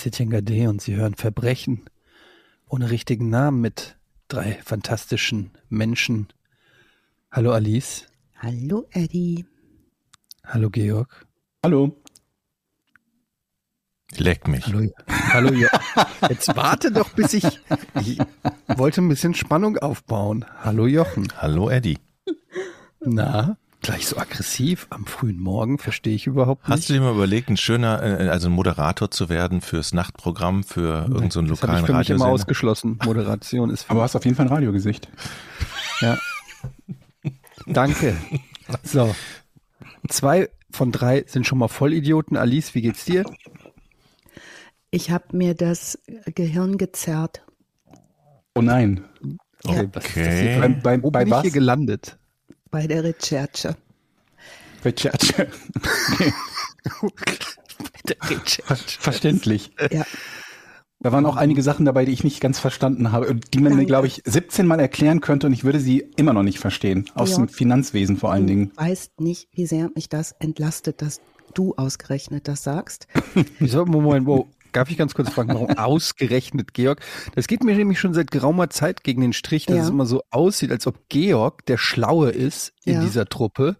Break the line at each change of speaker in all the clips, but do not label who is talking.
ist Etienne Gade und Sie hören Verbrechen ohne richtigen Namen mit drei fantastischen Menschen. Hallo Alice.
Hallo Eddie.
Hallo Georg.
Hallo.
Leck mich.
Hallo. Hallo. Jo Jetzt warte doch, bis ich, ich wollte ein bisschen Spannung aufbauen. Hallo Jochen.
Hallo Eddie.
Na, gleich so aggressiv am frühen Morgen, verstehe ich überhaupt nicht.
Hast du dir mal überlegt, ein schöner, äh, also ein Moderator zu werden fürs Nachtprogramm für irgendeinen so
das habe
lokalen
ich für mich immer ausgeschlossen. Moderation ist für
Aber hast auf jeden Fall ein Radiogesicht.
Ja. Danke. So. Zwei von drei sind schon mal Vollidioten. Alice, wie geht's dir?
Ich habe mir das Gehirn gezerrt.
Oh nein.
Okay, was ist das
Okay.
hier?
Beim, beim,
Wo
bei
bin ich
was?
hier gelandet?
Bei der Recherche.
Bei Church. Ver Verständlich.
Ja.
Da waren auch einige Sachen dabei, die ich nicht ganz verstanden habe, und die man mir,
Danke.
glaube ich, 17 Mal erklären könnte und ich würde sie immer noch nicht verstehen. Aus
Ja.
dem Finanzwesen vor allen Dingen.
Du weißt nicht, wie sehr mich das entlastet, dass du ausgerechnet das sagst.
Wieso? Moment, wo? Darf ich ganz kurz fragen, warum ausgerechnet Georg? Das geht mir nämlich schon seit geraumer Zeit gegen den Strich, dass
Ja.
es immer so aussieht, als ob Georg der Schlaue ist in
Ja.
dieser Truppe.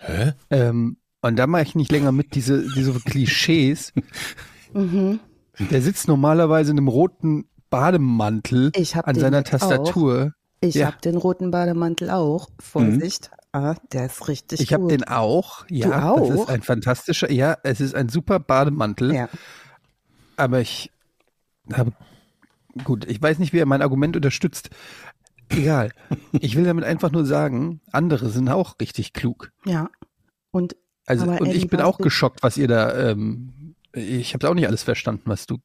Hä?
Ähm, und da mache ich nicht länger mit, diese, diese Klischees.
Mhm.
Der sitzt normalerweise in einem roten Bademantel an seiner Tastatur.
Ich
Ja.
habe den roten Bademantel auch. Vorsicht. Ah, der ist richtig
Ich habe
gut.
den auch. Ja,
Du
das
auch?
ist ein fantastischer. Ja, es ist ein super Bademantel.
Ja.
Aber ich habe gut. Ich weiß nicht, wie er mein Argument unterstützt. Egal. Ich will damit einfach nur sagen, andere sind auch richtig klug.
ja. Und
Also und ich bin auch geschockt, was ihr da. Ähm, ich habe auch nicht alles verstanden, was du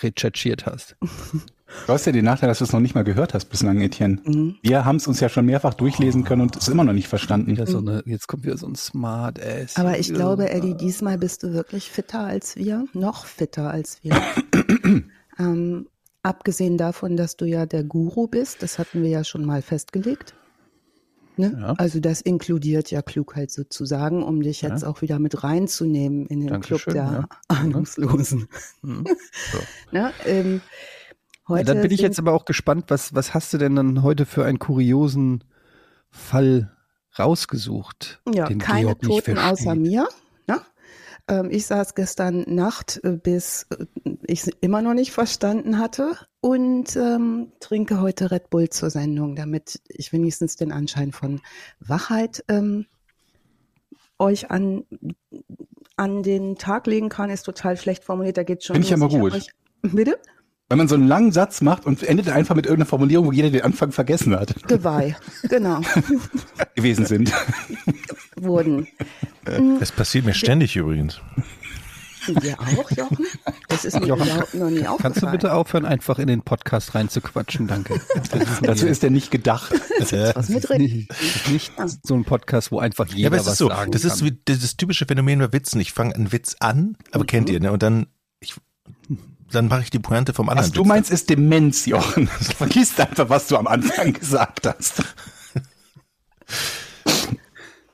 recherchiert hast.
Du hast ja den Nachteil, dass du es noch nicht mal gehört hast bislang, Etienne.
mhm.
Wir haben es uns ja schon mehrfach durchlesen können und es immer noch nicht verstanden.
So eine, jetzt kommt wieder so ein Smart Ass.
aber ich glaube, Eddie, diesmal bist du wirklich fitter als wir. Noch fitter als wir. ähm, abgesehen davon, dass du ja der Guru bist, das hatten wir ja schon mal festgelegt. Ne?
Ja.
Also das inkludiert ja Klugheit sozusagen, um dich jetzt auch wieder mit reinzunehmen in den
Dankeschön,
Club der
ja.
Ahnungslosen.
Hm.
Ne? Ähm,
Ja,
heute
dann bin ich jetzt aber auch gespannt, was, was hast du denn dann heute für einen kuriosen Fall rausgesucht,
Ja,
den
keine
Georg nicht
Toten außer mir. Ne? Ähm, ich saß gestern Nacht, äh, bis äh, ich es immer noch nicht verstanden hatte und ähm, trinke heute Red Bull zur Sendung, damit ich wenigstens den Anschein von Wachheit ähm, euch an, an den Tag legen kann, ist total schlecht formuliert. Da geht schon.
Finde ich aber
hab
gut.
Euch, bitte?
Wenn man so einen langen Satz macht und endet einfach mit irgendeiner Formulierung, wo jeder den Anfang vergessen hat,
Geweih. genau.
gewesen sind.
Wurden.
Das passiert mir ständig übrigens.
Dir auch, Jochen? Das ist mir
Jochen,
überhaupt noch nie aufgefallen.
Kannst du bitte aufhören, einfach in den Podcast reinzuquatschen? Danke.
Dazu ist er nicht gedacht.
was mit drin?
nicht, das ist nicht so ein Podcast, wo einfach jeder
Ja, aber es
was
ist so,
sagen
das ist
kann.
wie das typische Phänomen bei Witzen. Ich fange einen Witz an, aber kennt ihr, ne? Und dann, dann mache ich die Pointe vom anderen
Was du meinst, ist Demenz, Jochen. Du vergisst einfach, was du am Anfang gesagt hast.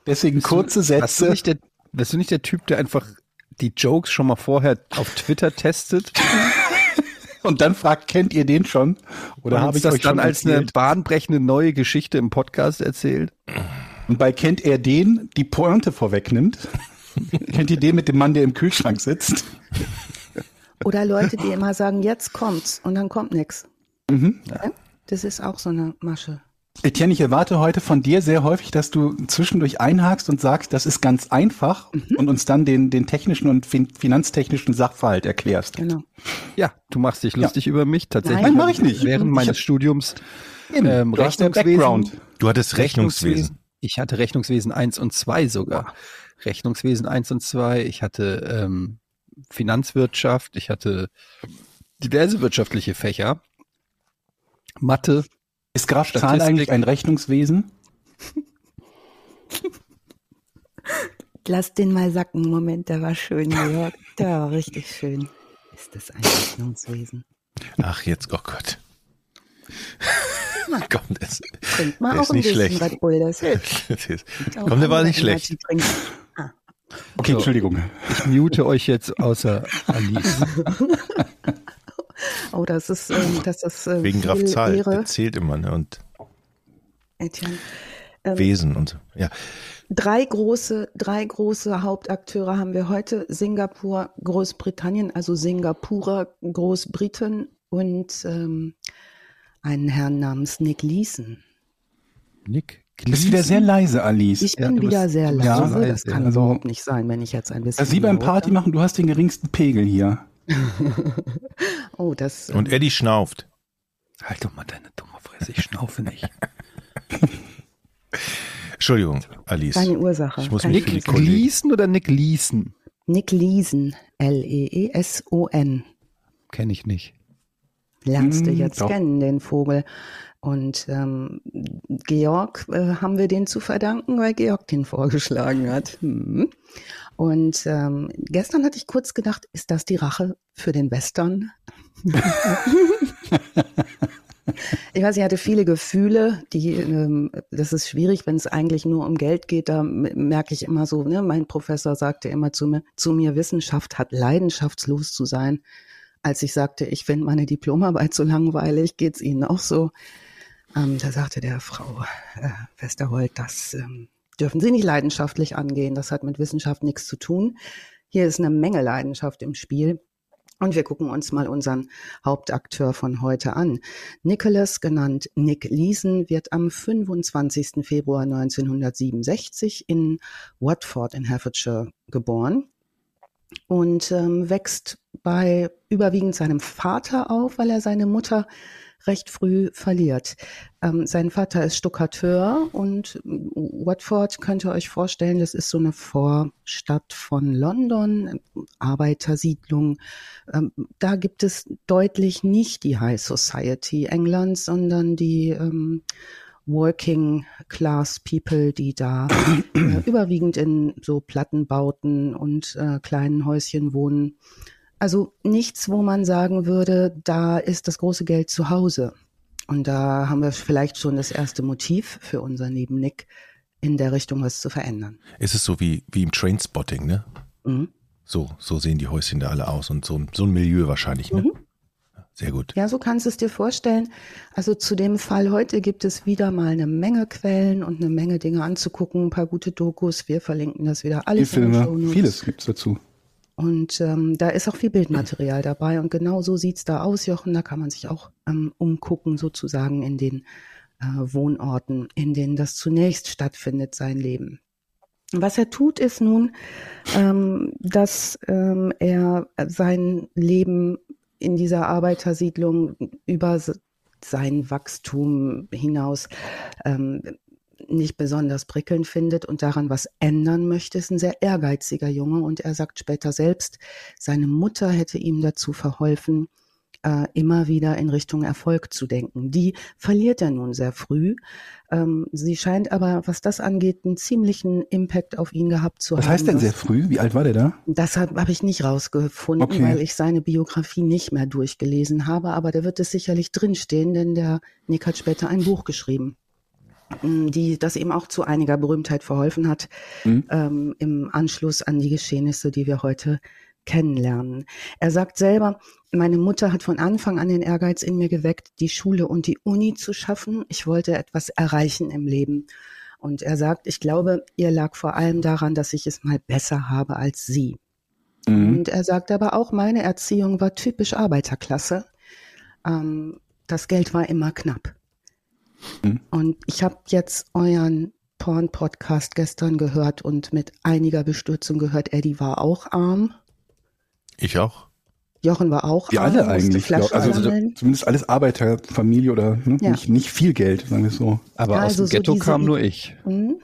Deswegen kurze
Warst du,
Sätze.
nicht der, warst du nicht der Typ, der einfach die Jokes schon mal vorher auf Twitter testet?
Und dann fragt, kennt ihr den schon? Oder habe ich
das
euch
dann
schon
als eine
erzählt?
bahnbrechende neue Geschichte im Podcast erzählt?
Und bei kennt er den die Pointe vorwegnimmt? kennt ihr den mit dem Mann, der im Kühlschrank sitzt?
Oder Leute, die immer sagen, jetzt kommt's und dann kommt nichts.
Mhm.
Das ist auch so eine Masche.
Etienne, ich erwarte heute von dir sehr häufig, dass du zwischendurch einhakst und sagst, das ist ganz einfach und uns dann den, den technischen und fin finanztechnischen Sachverhalt erklärst.
Genau.
Ja, du machst dich lustig über mich. Tatsächlich.
Nein,
mach ich nicht.
Während
Ich
meines
hab-
Studiums ähm,
du ja
Rechnungswesen.
Background.
Du hattest Rechnungswesen.
Ich hatte Rechnungswesen 1 und 2 sogar. Rechnungswesen 1 und 2. Ich hatte ähm, Finanzwirtschaft. Ich hatte diverse wirtschaftliche Fächer. Mathe.
Ist Graf
Statistik.
eigentlich ein Rechnungswesen?
Lass den mal sacken. Moment, der war schön, Jörg. Der war richtig schön. Ist das ein Rechnungswesen?
Ach, jetzt, oh Gott. Komm, das,
Trinkt mal
Der
auch
ist
ein
nicht
bisschen
schlecht.
Red Bull, das hilft.
Das ist- Komm, der war nicht schlecht.
Okay,
So.
Entschuldigung.
Ich mute euch jetzt außer Alice.
Oh, das ist, ähm, das ist äh,
Wegen
viel
Graf Zahl.
Ehre,
Der zählt immer, ne? Und
Etienne.
Wesen und so. Ja.
Drei große, drei große Hauptakteure haben wir heute. Singapur, Großbritannien, also Singapurer Großbriten und ähm, einen Herrn namens Nick Leeson.
Nick.
Du bist wieder sehr leise, Alice.
Ich
Ja,
bin
du bist
wieder sehr
ja
leise.
leise,
das kann
also-
überhaupt nicht sein, wenn ich jetzt ein bisschen.
Also Sie beim Party machen, du hast den geringsten Pegel hier.
Oh, das.
Und Eddie schnauft.
Halt doch mal deine dumme Fresse, ich schnaufe nicht.
Entschuldigung, Alice.
keine Ursache.
Ich muss
Keine
mich
Nick Gleason oder Nick Leeson?
Nick Leeson, L-E-E-S-O-N.
Kenne ich nicht.
Lernst du
Hm,
jetzt
doch.
kennen, den Vogel. Und ähm, Georg äh, haben wir den zu verdanken, weil Georg den vorgeschlagen hat. Hm. Und ähm, gestern hatte ich kurz gedacht, ist das die Rache für den Western? ich weiß, ich hatte viele Gefühle, die, ähm, das ist schwierig, wenn es eigentlich nur um Geld geht. Da merke ich immer so, ne, mein Professor sagte immer zu mir, zu mir, Wissenschaft hat leidenschaftslos zu sein. Als ich sagte, ich finde meine Diplomarbeit so langweilig, geht's Ihnen auch so? Ähm, da sagte der Frau äh, Westerholt, das ähm, dürfen Sie nicht leidenschaftlich angehen. Das hat mit Wissenschaft nichts zu tun. Hier ist eine Menge Leidenschaft im Spiel. Und wir gucken uns mal unseren Hauptakteur von heute an. Nicholas, genannt Nick Leeson, wird am 25. Februar 1967 in Watford in Hertfordshire geboren und ähm, wächst bei überwiegend seinem Vater auf, weil er seine Mutter recht früh verliert. Ähm, sein Vater ist Stuckateur und Watford könnt ihr euch vorstellen, das ist so eine Vorstadt von London, Arbeitersiedlung. Ähm, da gibt es deutlich nicht die High Society Englands, sondern die ähm, Working Class People, die da äh, überwiegend in so Plattenbauten und äh, kleinen Häuschen wohnen. Also nichts, wo man sagen würde, da ist das große Geld zu Hause. Und da haben wir vielleicht schon das erste Motiv für unser Neben Nick in der Richtung was zu verändern.
Ist es so wie, wie im Trainspotting, ne?
Mhm.
So, so sehen die Häuschen da alle aus und so, so ein Milieu wahrscheinlich, ne?
Mhm.
Sehr gut.
Ja, so kannst du es dir vorstellen. Also zu dem Fall heute gibt es wieder mal eine Menge Quellen und eine Menge Dinge anzugucken, ein paar gute Dokus. Wir verlinken das wieder
Die
alles in den
Filme, vieles gibt's dazu.
Und ähm, da ist auch viel Bildmaterial dabei. Und genau so sieht's da aus, Jochen. Da kann man sich auch ähm, umgucken, sozusagen in den äh, Wohnorten, in denen das zunächst stattfindet, sein Leben. Was er tut, ist nun, ähm, dass ähm, er sein Leben in dieser Arbeitersiedlung über sein Wachstum hinaus ähm, nicht besonders prickelnd findet und daran was ändern möchte, ist ein sehr ehrgeiziger Junge und er sagt später selbst, seine Mutter hätte ihm dazu verholfen, äh, immer wieder in Richtung Erfolg zu denken. Die verliert er nun sehr früh. Ähm, sie scheint aber, was das angeht, einen ziemlichen Impact auf ihn gehabt zu
Was
haben.
heißt denn
was-
sehr früh? Wie alt war der da?
das habe hab ich nicht rausgefunden,
Okay.
weil ich seine Biografie nicht mehr durchgelesen habe, aber da wird es sicherlich drinstehen, denn der Nick hat später ein Buch geschrieben, die das ihm auch zu einiger Berühmtheit verholfen hat,
Mhm.
ähm, im Anschluss an die Geschehnisse, die wir heute kennenlernen. Er sagt selber, meine Mutter hat von Anfang an den Ehrgeiz in mir geweckt, die Schule und die Uni zu schaffen. Ich wollte etwas erreichen im Leben. Und er sagt, ich glaube, ihr lag vor allem daran, dass ich es mal besser habe als sie.
Mhm.
Und er sagt aber auch, meine Erziehung war typisch Arbeiterklasse. Ähm, das Geld war immer knapp.
Mhm.
Und ich habe jetzt euren Porn-Podcast gestern gehört und mit einiger Bestürzung gehört, Eddie war auch arm.
Ich auch.
Jochen war auch
Wir
arm,
alle eigentlich. Glaub- also
sammeln.
zumindest alles Arbeiterfamilie oder ne?
Ja.
nicht, nicht viel Geld, sagen wir es so.
Aber
Ja,
aus
also
dem
so
Ghetto
diese
kam nur ich.
Mhm.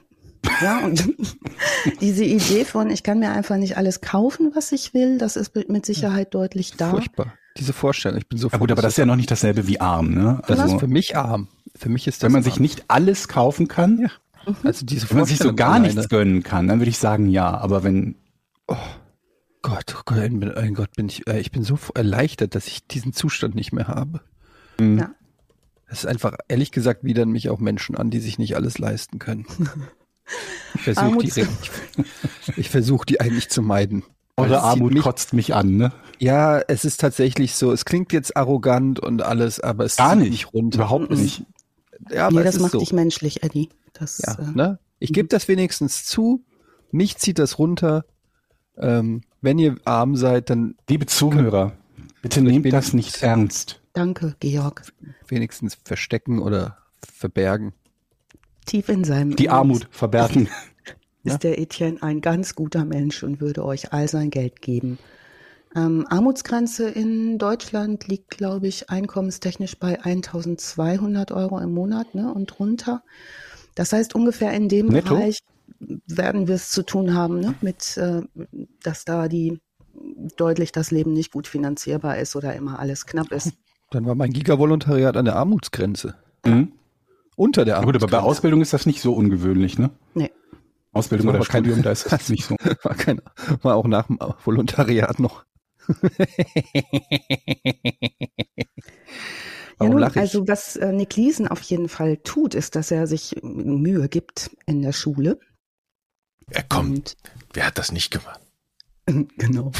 Ja, und diese Idee von, ich kann mir einfach nicht alles kaufen, was ich will, das ist mit- mit Sicherheit deutlich da.
Furchtbar. Diese Vorstellung. Ich bin so
Ja gut, aber das ist ja noch nicht dasselbe wie arm, ne?
das
Also,
ist für mich arm. Für mich ist das
wenn man sich nicht alles kaufen kann,
Ja. Also diese
wenn man sich so gar
alleine.
nichts gönnen kann, dann würde ich sagen ja. Aber wenn
Gott, oh Gott, mein Gott, bin ich, äh, ich bin so erleichtert, dass ich diesen Zustand nicht mehr habe.
hm,
Ja.
Es ist einfach, ehrlich gesagt, widern mich auch Menschen an, die sich nicht alles leisten können. Ich versuche die, ich, ich versuch, die eigentlich zu meiden.
Eure Armut mich, kotzt mich an, ne?
Ja, es ist tatsächlich so. Es klingt jetzt arrogant und alles, aber es
Gar nicht, nicht runter. Überhaupt nicht.
Ja, aber nee, das macht so. dich menschlich, Eddie. Das,
ja, äh, ne? Ich gebe das wenigstens zu. Mich zieht das runter. Ähm, wenn ihr arm seid, dann.
Liebe Zuhörer, bitte nehmt das nicht ernst.
Danke, Georg.
Wenigstens verstecken oder verbergen.
Tief in seinem.
Die Armut verbergen.
Ist der Etienne ein ganz guter Mensch und würde euch all sein Geld geben. Ähm, Armutsgrenze in Deutschland liegt, glaube ich, einkommenstechnisch bei 1200 Euro im Monat ne, und drunter. Das heißt, ungefähr in dem Netto? Bereich werden wir es zu tun haben, ne, mit, äh, dass da die deutlich das Leben nicht gut finanzierbar ist oder immer alles knapp ist.
Dann war mein Gigavolontariat an der Armutsgrenze. Mhm. Unter der
Armutsgrenze. Gut, aber bei Ausbildung ist das nicht so ungewöhnlich, ne?
Nee.
Ausbildung oder Studium, da ist das nicht so.
War, kein, war auch nach dem Volontariat noch.
Ja, nun, also was äh, Nick Liesen auf jeden Fall tut, ist, dass er sich Mühe gibt in der Schule.
Er kommt. Wer hat das nicht gemacht?
Genau.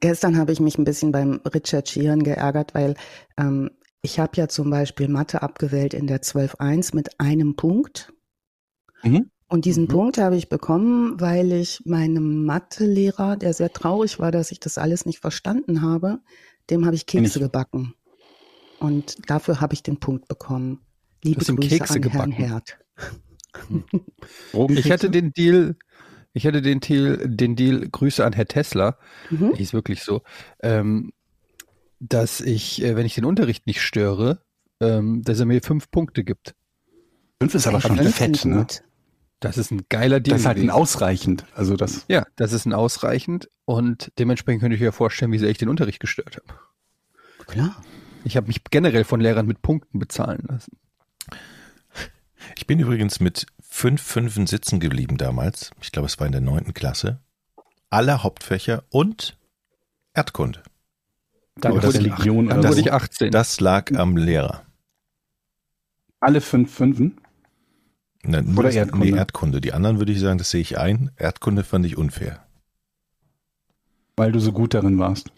Gestern habe ich mich ein bisschen beim Recherchieren geärgert, weil ähm, ich habe ja zum Beispiel Mathe abgewählt in der 12.1 mit einem Punkt. Mhm. Und diesen mhm. Punkt habe ich bekommen, weil ich meinem Mathelehrer, der sehr traurig war, dass ich das alles nicht verstanden habe, dem habe ich Kekse gebacken. Und dafür habe ich den Punkt bekommen. Liebe Grüße Kekse an gebacken. Herrn Herd.
ich hatte den Deal, ich hatte den Deal, den Deal, Grüße an Herr Tesla, mhm. ist wirklich so, ähm, dass ich, äh, wenn ich den Unterricht nicht störe, ähm, dass er mir fünf Punkte gibt.
Fünf ist aber schon fett, ne?
Das ist ein geiler
Deal. Das ist halt ein ausreichend. Also das.
Ja, das ist ein ausreichend und dementsprechend könnte ich mir vorstellen, wie sehr ich den Unterricht gestört habe.
Klar.
Ich habe mich generell von Lehrern mit Punkten bezahlen lassen.
Ich bin übrigens mit fünf Fünfen sitzen geblieben damals. Ich glaube, es war in der neunten Klasse. Alle Hauptfächer und Erdkunde.
Dann, wurde, ich, Religion dann wurde ich 18.
Das lag am Lehrer.
Alle fünf Fünfen?
Na, Oder Erdkunde? Nee, Erdkunde. Die anderen würde ich sagen, das sehe ich ein. Erdkunde fand ich unfair.
Weil du so gut darin warst.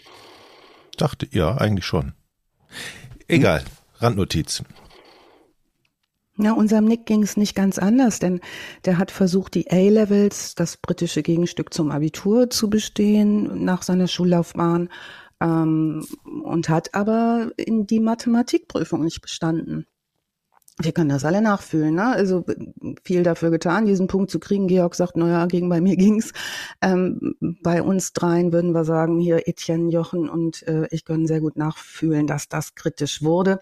Dachte, ja, eigentlich schon. Egal, hm. Randnotiz.
Na, unserem Nick ging es nicht ganz anders, denn der hat versucht, die A-Levels, das britische Gegenstück zum Abitur, zu bestehen nach seiner Schullaufbahn ähm, und hat aber in die Mathematikprüfung nicht bestanden wir können das alle nachfühlen. Ne? Also viel dafür getan, diesen Punkt zu kriegen. Georg sagt, naja, gegen bei mir ging's. Ähm, bei uns dreien würden wir sagen, hier Etienne, Jochen und äh, ich können sehr gut nachfühlen, dass das kritisch wurde.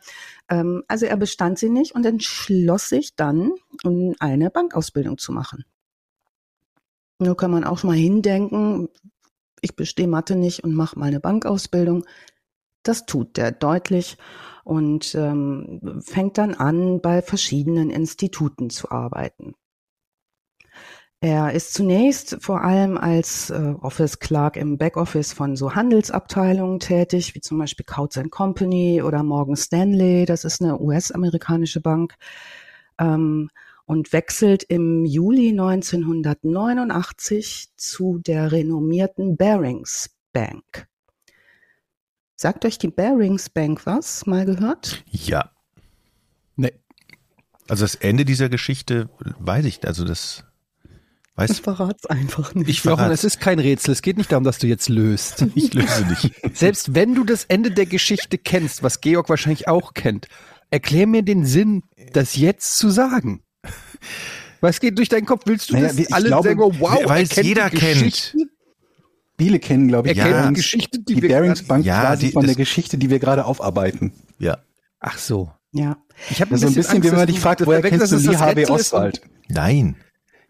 Ähm, also er bestand sie nicht und entschloss sich dann, um eine Bankausbildung zu machen. Nur kann man auch mal hindenken, ich bestehe Mathe nicht und mache mal eine Bankausbildung. Das tut der deutlich und ähm, fängt dann an, bei verschiedenen Instituten zu arbeiten. Er ist zunächst vor allem als äh, Office Clerk im Backoffice von so Handelsabteilungen tätig, wie zum Beispiel Coutts Company oder Morgan Stanley, das ist eine US-amerikanische Bank, ähm, und wechselt im Juli 1989 zu der renommierten Barings Bank. Sagt euch die Barings Bank was? Mal gehört?
Ja. Nee. Also das Ende dieser Geschichte weiß ich, also das weiß
ich. verrat's einfach nicht.
Ich verrate. es ist kein Rätsel. Es geht nicht darum, dass du jetzt löst.
Ich löse nicht.
Selbst wenn du das Ende der Geschichte kennst, was Georg wahrscheinlich auch kennt, erklär mir den Sinn, das jetzt zu sagen. Was geht durch deinen Kopf? Willst du naja, das alle glaube, sagen, wow,
weil es jeder kennt.
Viele kennen, glaube ich,
ja. die Geschichte,
die, die Bank ja, quasi die, von der Geschichte, die wir gerade aufarbeiten.
Ja.
Ach so.
Ja.
Ich habe so ein bisschen, wenn man dich fragt, woher kennst du Lee Harvey Oswald?
Nein.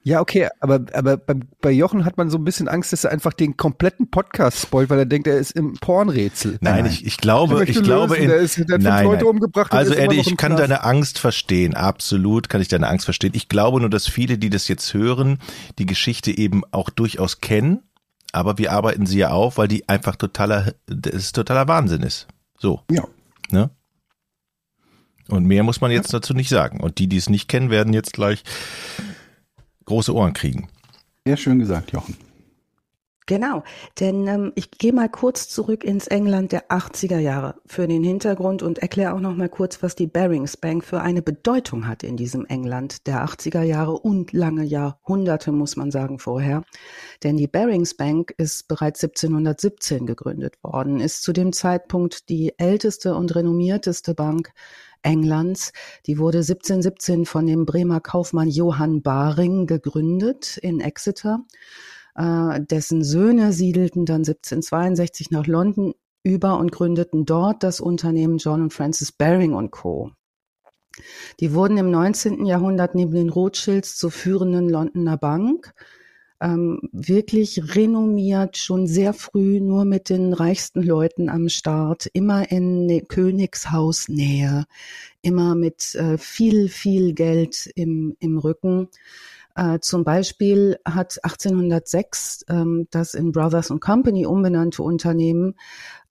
Ja, okay, aber, aber bei, bei Jochen hat man so ein bisschen Angst, dass er einfach den kompletten Podcast spoilt, weil er denkt, er ist im Pornrätsel.
Nein, nein, ich, ich glaube, ich glaube, in, der ist, der nein, Leute nein. umgebracht. Also Eddie, ich kann deine Angst verstehen, absolut kann ich deine Angst verstehen. Ich glaube nur, dass viele, die das jetzt hören, die Geschichte eben auch durchaus kennen aber wir arbeiten sie ja auf, weil die einfach totaler, das ist totaler Wahnsinn ist. So.
Ja.
Ne? Und mehr muss man jetzt dazu nicht sagen. Und die, die es nicht kennen, werden jetzt gleich große Ohren kriegen.
Sehr schön gesagt, Jochen.
Genau, denn ähm, ich gehe mal kurz zurück ins England der 80er Jahre für den Hintergrund und erkläre auch noch mal kurz, was die Barings Bank für eine Bedeutung hat in diesem England der 80er Jahre und lange Jahrhunderte, muss man sagen, vorher. Denn die Barings Bank ist bereits 1717 gegründet worden, ist zu dem Zeitpunkt die älteste und renommierteste Bank Englands. Die wurde 1717 von dem Bremer Kaufmann Johann Baring gegründet in Exeter äh, dessen Söhne siedelten dann 1762 nach London über und gründeten dort das Unternehmen John und Francis Baring und Co. Die wurden im 19. Jahrhundert neben den Rothschilds zur führenden Londoner Bank. Ähm, wirklich renommiert, schon sehr früh nur mit den reichsten Leuten am Start, immer in ne Königshausnähe, immer mit äh, viel, viel Geld im, im Rücken. Äh, zum Beispiel hat 1806 ähm, das in Brothers Company umbenannte Unternehmen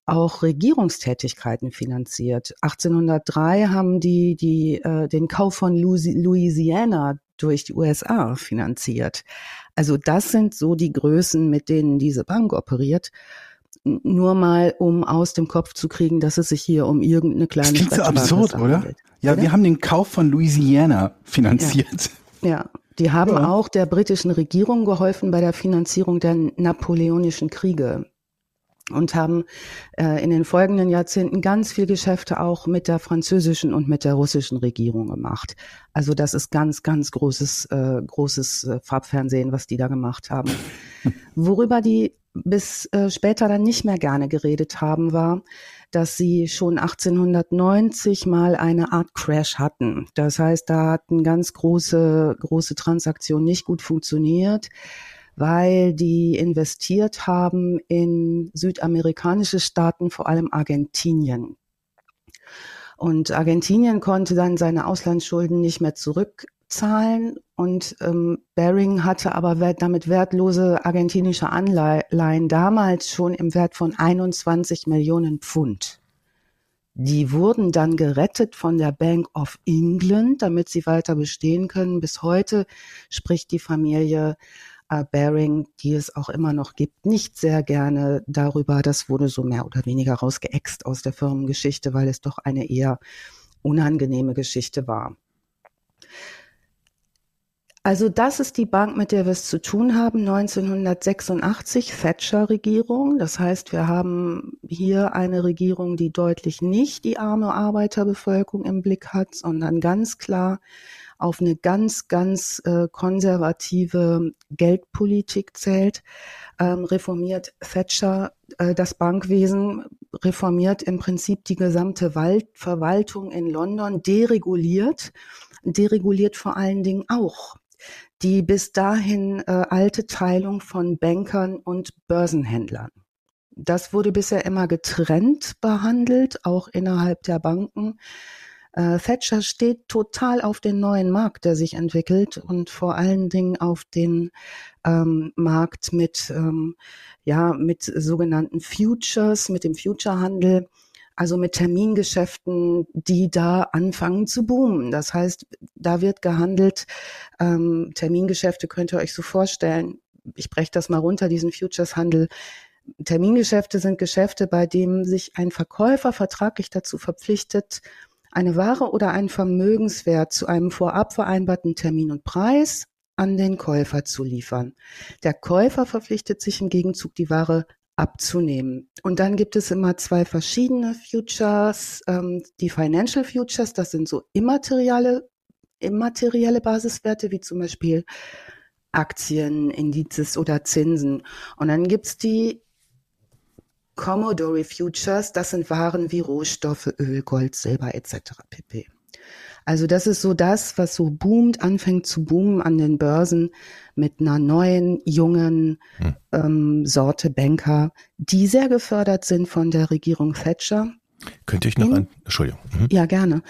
auch Regierungstätigkeiten finanziert. 1803 haben die, die äh, den Kauf von Louisiana durch die USA finanziert. Also das sind so die Größen, mit denen diese Bank operiert. Nur mal, um aus dem Kopf zu kriegen, dass es sich hier um irgendeine kleine
das klingt so absurd, oder? Ja, oder? wir haben den Kauf von Louisiana finanziert.
Ja, ja. Die haben ja. auch der britischen Regierung geholfen bei der Finanzierung der napoleonischen Kriege und haben äh, in den folgenden Jahrzehnten ganz viel Geschäfte auch mit der französischen und mit der russischen Regierung gemacht. Also das ist ganz, ganz großes, äh, großes äh, Farbfernsehen, was die da gemacht haben. Worüber die bis äh, später dann nicht mehr gerne geredet haben, war, dass sie schon 1890 mal eine Art Crash hatten. Das heißt, da hatten ganz große, große Transaktionen nicht gut funktioniert, weil die investiert haben in südamerikanische Staaten, vor allem Argentinien. Und Argentinien konnte dann seine Auslandsschulden nicht mehr zurück zahlen und ähm, Baring hatte aber wert, damit wertlose argentinische Anleihen damals schon im Wert von 21 Millionen Pfund. Die wurden dann gerettet von der Bank of England, damit sie weiter bestehen können. Bis heute spricht die Familie äh, Baring, die es auch immer noch gibt, nicht sehr gerne darüber. Das wurde so mehr oder weniger rausgeext aus der Firmengeschichte, weil es doch eine eher unangenehme Geschichte war. Also das ist die Bank, mit der wir es zu tun haben, 1986 Thatcher-Regierung. Das heißt, wir haben hier eine Regierung, die deutlich nicht die arme Arbeiterbevölkerung im Blick hat, sondern ganz klar auf eine ganz, ganz äh, konservative Geldpolitik zählt. Ähm, reformiert Thatcher äh, das Bankwesen, reformiert im Prinzip die gesamte Wald Verwaltung in London, dereguliert, dereguliert vor allen Dingen auch die bis dahin äh, alte Teilung von Bankern und Börsenhändlern. Das wurde bisher immer getrennt behandelt, auch innerhalb der Banken. Äh, Thatcher steht total auf den neuen Markt, der sich entwickelt und vor allen Dingen auf den ähm, Markt mit, ähm, ja, mit sogenannten Futures, mit dem Futurehandel also mit Termingeschäften, die da anfangen zu boomen. Das heißt, da wird gehandelt. Ähm, Termingeschäfte könnt ihr euch so vorstellen. Ich breche das mal runter, diesen Futures-Handel. Termingeschäfte sind Geschäfte, bei denen sich ein Verkäufer vertraglich dazu verpflichtet, eine Ware oder einen Vermögenswert zu einem vorab vereinbarten Termin und Preis an den Käufer zu liefern. Der Käufer verpflichtet sich im Gegenzug, die Ware abzunehmen. Und dann gibt es immer zwei verschiedene Futures. Ähm, die Financial Futures, das sind so immaterielle, immaterielle Basiswerte, wie zum Beispiel Aktien, Indizes oder Zinsen. Und dann gibt's die Commodore Futures, das sind Waren wie Rohstoffe, Öl, Gold, Silber etc. pp. Also das ist so das, was so boomt, anfängt zu boomen an den Börsen mit einer neuen, jungen hm. ähm, Sorte Banker, die sehr gefördert sind von der Regierung Thatcher.
Könnte ich noch in, ein, Entschuldigung.
Mhm. Ja, gerne.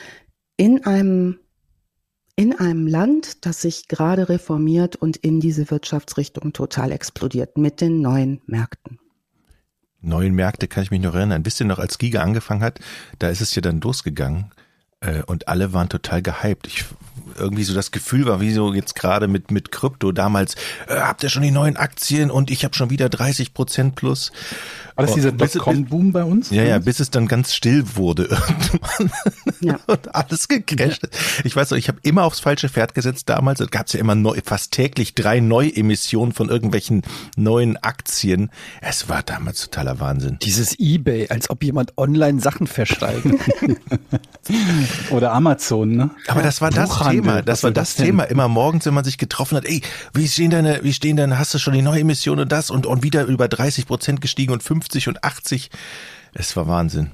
In einem in einem Land, das sich gerade reformiert und in diese Wirtschaftsrichtung total explodiert mit den neuen Märkten.
Neuen Märkte kann ich mich noch erinnern. Wisst ihr noch, als Giga angefangen hat, da ist es ja dann losgegangen und alle waren total gehypt. Ich irgendwie so das Gefühl war, wie so jetzt gerade mit mit Krypto damals, äh, habt ihr schon die neuen Aktien und ich habe schon wieder 30 Prozent plus.
War das dieser Dotcom-Boom bei uns?
Ja, ja, bis es dann ganz still wurde irgendwann ja. und alles gecrasht. Ja. Ich weiß noch, ich habe immer aufs falsche Pferd gesetzt damals. Es gab ja immer neu, fast täglich drei Neuemissionen von irgendwelchen neuen Aktien. Es war damals totaler Wahnsinn.
Dieses Ebay, als ob jemand online Sachen verschreibt.
Oder Amazon, ne?
Aber das war das Thema. Das war das, das Thema. Immer morgens, wenn man sich getroffen hat, ey, wie stehen deine, wie stehen deine, hast du schon die Neuemission und das und, und wieder über 30 Prozent gestiegen und 50 50 und 80. Es war Wahnsinn.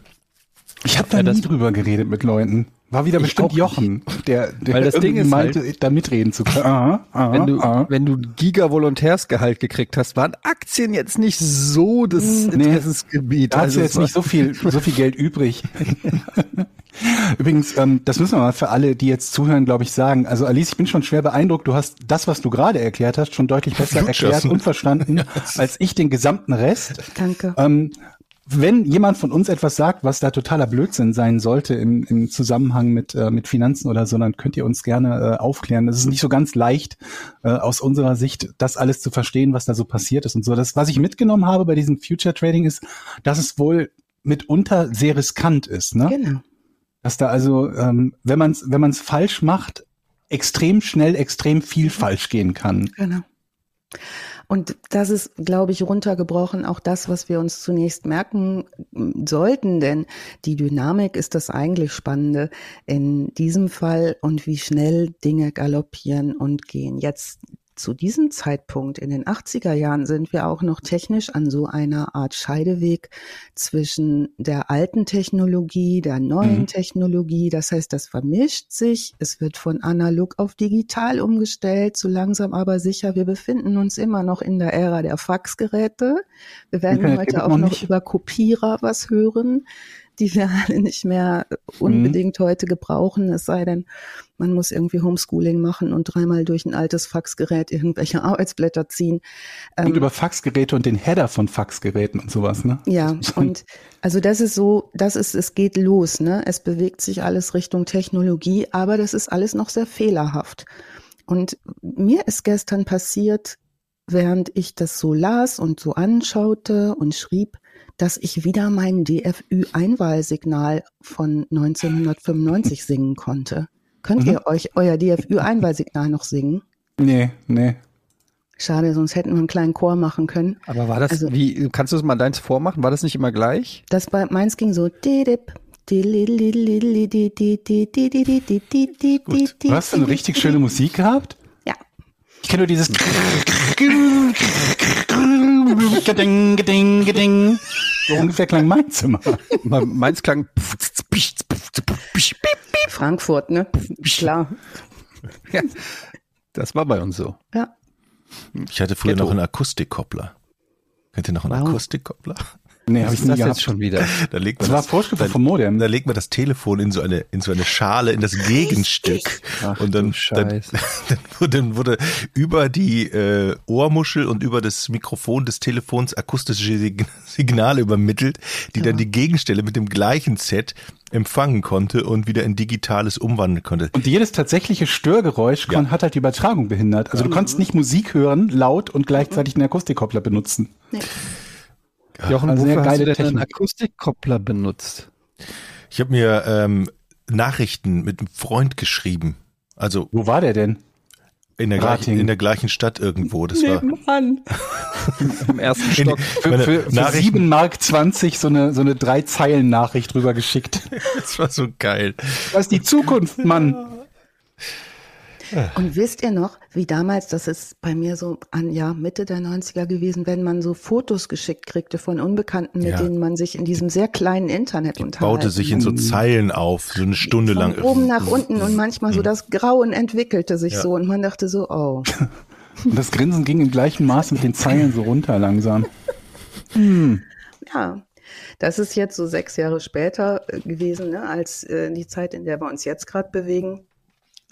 Ich habe da ja, nie drüber geredet mit Leuten. War wieder bestimmt Jochen, der, der
Weil das Ding ist meinte, halt,
da mitreden zu können. Aha,
aha, wenn du, aha. wenn du Giga-Volontärsgehalt gekriegt hast, waren Aktien jetzt nicht so das
nee, Interessensgebiet. Da hast also du jetzt nicht so viel, so viel Geld übrig. Übrigens, ähm, das müssen wir mal für alle, die jetzt zuhören, glaube ich, sagen. Also Alice, ich bin schon schwer beeindruckt. Du hast das, was du gerade erklärt hast, schon deutlich besser erklärt und verstanden als ich den gesamten Rest.
Danke.
Ähm, wenn jemand von uns etwas sagt, was da totaler Blödsinn sein sollte im, im Zusammenhang mit, äh, mit Finanzen oder so, dann könnt ihr uns gerne äh, aufklären. Es ist nicht so ganz leicht, äh, aus unserer Sicht das alles zu verstehen, was da so passiert ist und so. Das, was ich mitgenommen habe bei diesem Future Trading ist, dass es wohl mitunter sehr riskant ist. Ne? Genau. Dass da also, ähm, wenn man es wenn man's falsch macht, extrem schnell, extrem viel falsch gehen kann.
Genau. Und das ist, glaube ich, runtergebrochen auch das, was wir uns zunächst merken sollten, denn die Dynamik ist das eigentlich Spannende in diesem Fall und wie schnell Dinge galoppieren und gehen. Jetzt zu diesem Zeitpunkt in den 80er Jahren sind wir auch noch technisch an so einer Art Scheideweg zwischen der alten Technologie, der neuen mhm. Technologie. Das heißt, das vermischt sich. Es wird von analog auf digital umgestellt, so langsam aber sicher. Wir befinden uns immer noch in der Ära der Faxgeräte. Wir werden okay, heute auch noch nicht. über Kopierer was hören die wir alle nicht mehr unbedingt mhm. heute gebrauchen, es sei denn, man muss irgendwie Homeschooling machen und dreimal durch ein altes Faxgerät irgendwelche Arbeitsblätter ziehen.
Und ähm, über Faxgeräte und den Header von Faxgeräten und sowas, ne?
Ja, und also das ist so, das ist, es geht los, ne? Es bewegt sich alles Richtung Technologie, aber das ist alles noch sehr fehlerhaft. Und mir ist gestern passiert, während ich das so las und so anschaute und schrieb, dass ich wieder mein DFÜ-Einwahlsignal von 1995 singen konnte. Könnt mhm. ihr euch euer DFÜ-Einwahlsignal noch singen?
Nee, nee.
Schade, sonst hätten wir einen kleinen Chor machen können.
Aber war das, also, wie, kannst du es mal deins vormachen? War das nicht immer gleich?
Das bei meins ging so, didip,
Du hast eine richtig schöne Musik gehabt?
Ja.
Ich kenne nur dieses So ungefähr klang mein Zimmer.
Meins klang
Frankfurt, ne? Klar.
Ja, das war bei uns so.
Ja.
Ich hatte früher Ghetto. noch einen Akustikkoppler. Kennt ihr noch einen wow. Akustikkoppler?
Nee, habe ich nie das gehabt. jetzt schon wieder.
Da legt
man das, das war Vorschrift vom Modem.
Da legt man das Telefon in so eine in so eine Schale in das Gegenstück Ach, und dann dann, dann, wurde, dann wurde über die äh, Ohrmuschel und über das Mikrofon des Telefons akustische Signale übermittelt, die ja. dann die Gegenstelle mit dem gleichen Set empfangen konnte und wieder in digitales umwandeln konnte.
Und jedes tatsächliche Störgeräusch ja. hat halt die Übertragung behindert. Also du konntest nicht Musik hören, laut und gleichzeitig einen Akustikkoppler benutzen. Nee.
Jochen, also wofür hast du denn einen Akustikkoppler benutzt?
Ich habe mir ähm, Nachrichten mit einem Freund geschrieben. Also
wo war der denn?
In der, gleichen, in der gleichen Stadt irgendwo. Das Nebenan.
war im ersten Stock. Für, für, für 7 Mark 20 so eine, so eine drei Zeilen Nachricht rüber geschickt.
das war so geil.
Das ist die Zukunft, Mann.
Und wisst ihr noch, wie damals, das ist bei mir so an ja Mitte der 90er gewesen, wenn man so Fotos geschickt kriegte von Unbekannten, mit ja. denen man sich in diesem sehr kleinen Internet
Die unterhalten. baute sich in so Zeilen auf, so eine Stunde
von
lang.
Oben nach unten und manchmal so mhm. das Grauen entwickelte sich ja. so und man dachte so, oh.
und das Grinsen ging im gleichen Maß mit den Zeilen so runter langsam.
Hm. Ja, das ist jetzt so sechs Jahre später äh, gewesen, ne, als äh, die Zeit, in der wir uns jetzt gerade bewegen.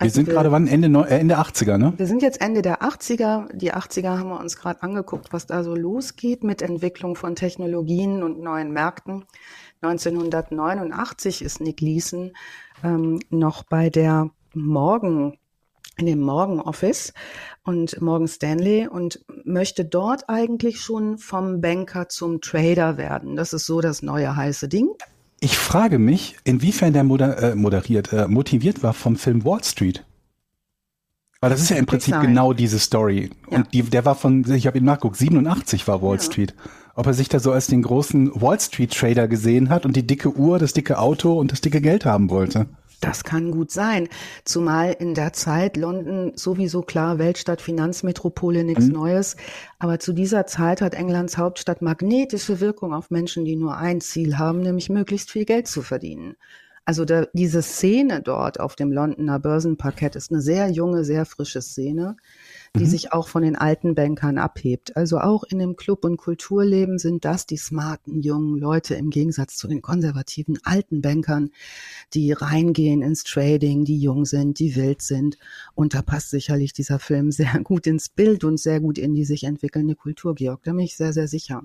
Wir also sind wir, gerade wann? Ende, äh, Ende 80er, ne?
Wir sind jetzt Ende der 80er. Die 80er haben wir uns gerade angeguckt, was da so losgeht mit Entwicklung von Technologien und neuen Märkten. 1989 ist Nick Leeson ähm, noch bei der Morgen in dem Morgan Office und Morgan Stanley und möchte dort eigentlich schon vom Banker zum Trader werden. Das ist so das neue heiße Ding.
Ich frage mich, inwiefern der moder äh, moderiert, äh, motiviert war vom Film Wall Street. Weil das ist ja im Prinzip sein. genau diese Story. Ja. Und die, der war von, ich habe ihn nachgeguckt, 87 war Wall ja. Street. Ob er sich da so als den großen Wall Street Trader gesehen hat und die dicke Uhr, das dicke Auto und das dicke Geld haben wollte.
Das kann gut sein. Zumal in der Zeit London sowieso klar Weltstadt, Finanzmetropole, nichts mhm. Neues. Aber zu dieser Zeit hat Englands Hauptstadt magnetische Wirkung auf Menschen, die nur ein Ziel haben, nämlich möglichst viel Geld zu verdienen. Also da, diese Szene dort auf dem Londoner Börsenparkett ist eine sehr junge, sehr frische Szene die mhm. sich auch von den alten Bankern abhebt. Also auch in dem Club- und Kulturleben sind das die smarten jungen Leute im Gegensatz zu den konservativen alten Bankern, die reingehen ins Trading, die jung sind, die wild sind. Und da passt sicherlich dieser Film sehr gut ins Bild und sehr gut in die sich entwickelnde Kultur, Georg. Da bin ich sehr, sehr sicher.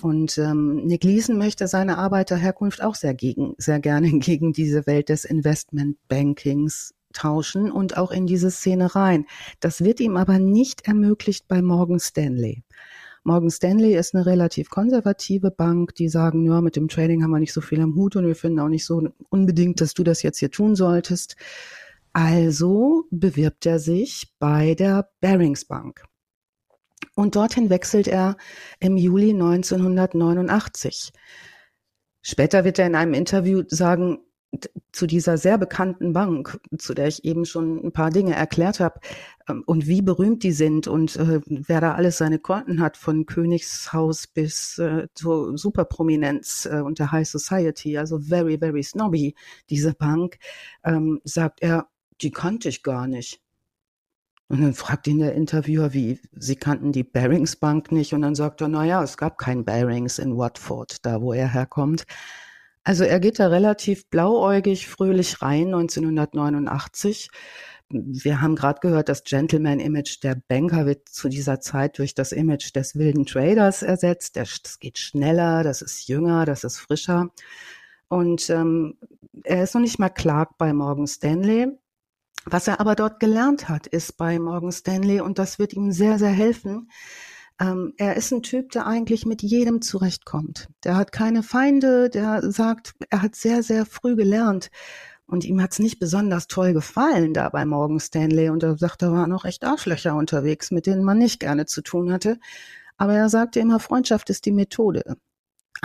Und ähm, Nick Leeson möchte seine Arbeiterherkunft auch sehr gegen, sehr gerne gegen diese Welt des Investmentbankings tauschen und auch in diese Szene rein. Das wird ihm aber nicht ermöglicht bei Morgan Stanley. Morgan Stanley ist eine relativ konservative Bank, die sagen, ja, mit dem Trading haben wir nicht so viel am Hut und wir finden auch nicht so unbedingt, dass du das jetzt hier tun solltest. Also bewirbt er sich bei der Barings Bank. Und dorthin wechselt er im Juli 1989. Später wird er in einem Interview sagen, zu dieser sehr bekannten Bank, zu der ich eben schon ein paar Dinge erklärt habe ähm, und wie berühmt die sind und äh, wer da alles seine Konten hat, von Königshaus bis äh, zur Superprominenz äh, und der High Society, also very, very snobby, diese Bank, ähm, sagt er, die kannte ich gar nicht. Und dann fragt ihn der Interviewer, wie, Sie kannten die Barings Bank nicht? Und dann sagt er, na ja, es gab kein Barings in Watford, da wo er herkommt. Also er geht da relativ blauäugig, fröhlich rein, 1989. Wir haben gerade gehört, das Gentleman-Image der Banker wird zu dieser Zeit durch das Image des wilden Traders ersetzt. Das geht schneller, das ist jünger, das ist frischer. Und ähm, er ist noch nicht mal Clark bei Morgan Stanley. Was er aber dort gelernt hat, ist bei Morgan Stanley, und das wird ihm sehr, sehr helfen, ähm, er ist ein Typ, der eigentlich mit jedem zurechtkommt. Der hat keine Feinde, der sagt, er hat sehr, sehr früh gelernt. Und ihm hat es nicht besonders toll gefallen da bei Morgan Stanley. Und er sagt, da waren auch echt Arschlöcher unterwegs, mit denen man nicht gerne zu tun hatte. Aber er sagte immer, Freundschaft ist die Methode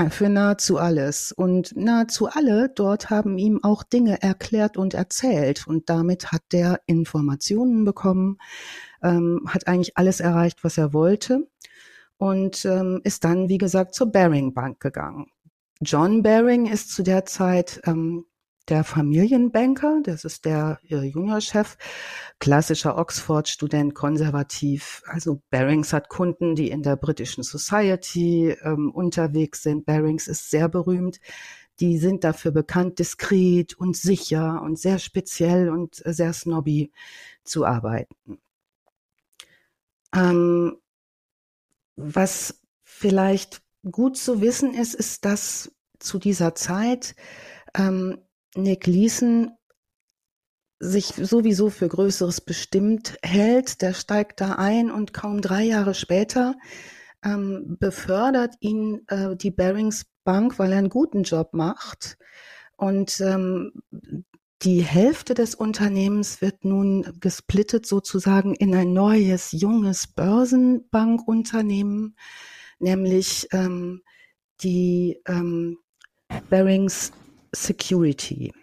für nahezu alles. Und nahezu alle dort haben ihm auch Dinge erklärt und erzählt. Und damit hat der Informationen bekommen, ähm, hat eigentlich alles erreicht, was er wollte und ähm, ist dann, wie gesagt, zur Baring Bank gegangen. John Baring ist zu der Zeit ähm, der Familienbanker, das ist der äh, Juniorchef, klassischer Oxford-Student, konservativ. Also Barings hat Kunden, die in der britischen Society ähm, unterwegs sind. Barings ist sehr berühmt. Die sind dafür bekannt, diskret und sicher und sehr speziell und sehr snobby zu arbeiten. Ähm, was vielleicht gut zu wissen ist, ist, dass zu dieser Zeit ähm, Nick Leeson sich sowieso für Größeres bestimmt hält. Der steigt da ein und kaum drei Jahre später ähm, befördert ihn äh, die Barings Bank, weil er einen guten Job macht. Und ähm, die Hälfte des Unternehmens wird nun gesplittet sozusagen in ein neues, junges Börsenbankunternehmen, nämlich ähm, die ähm, Barings Security.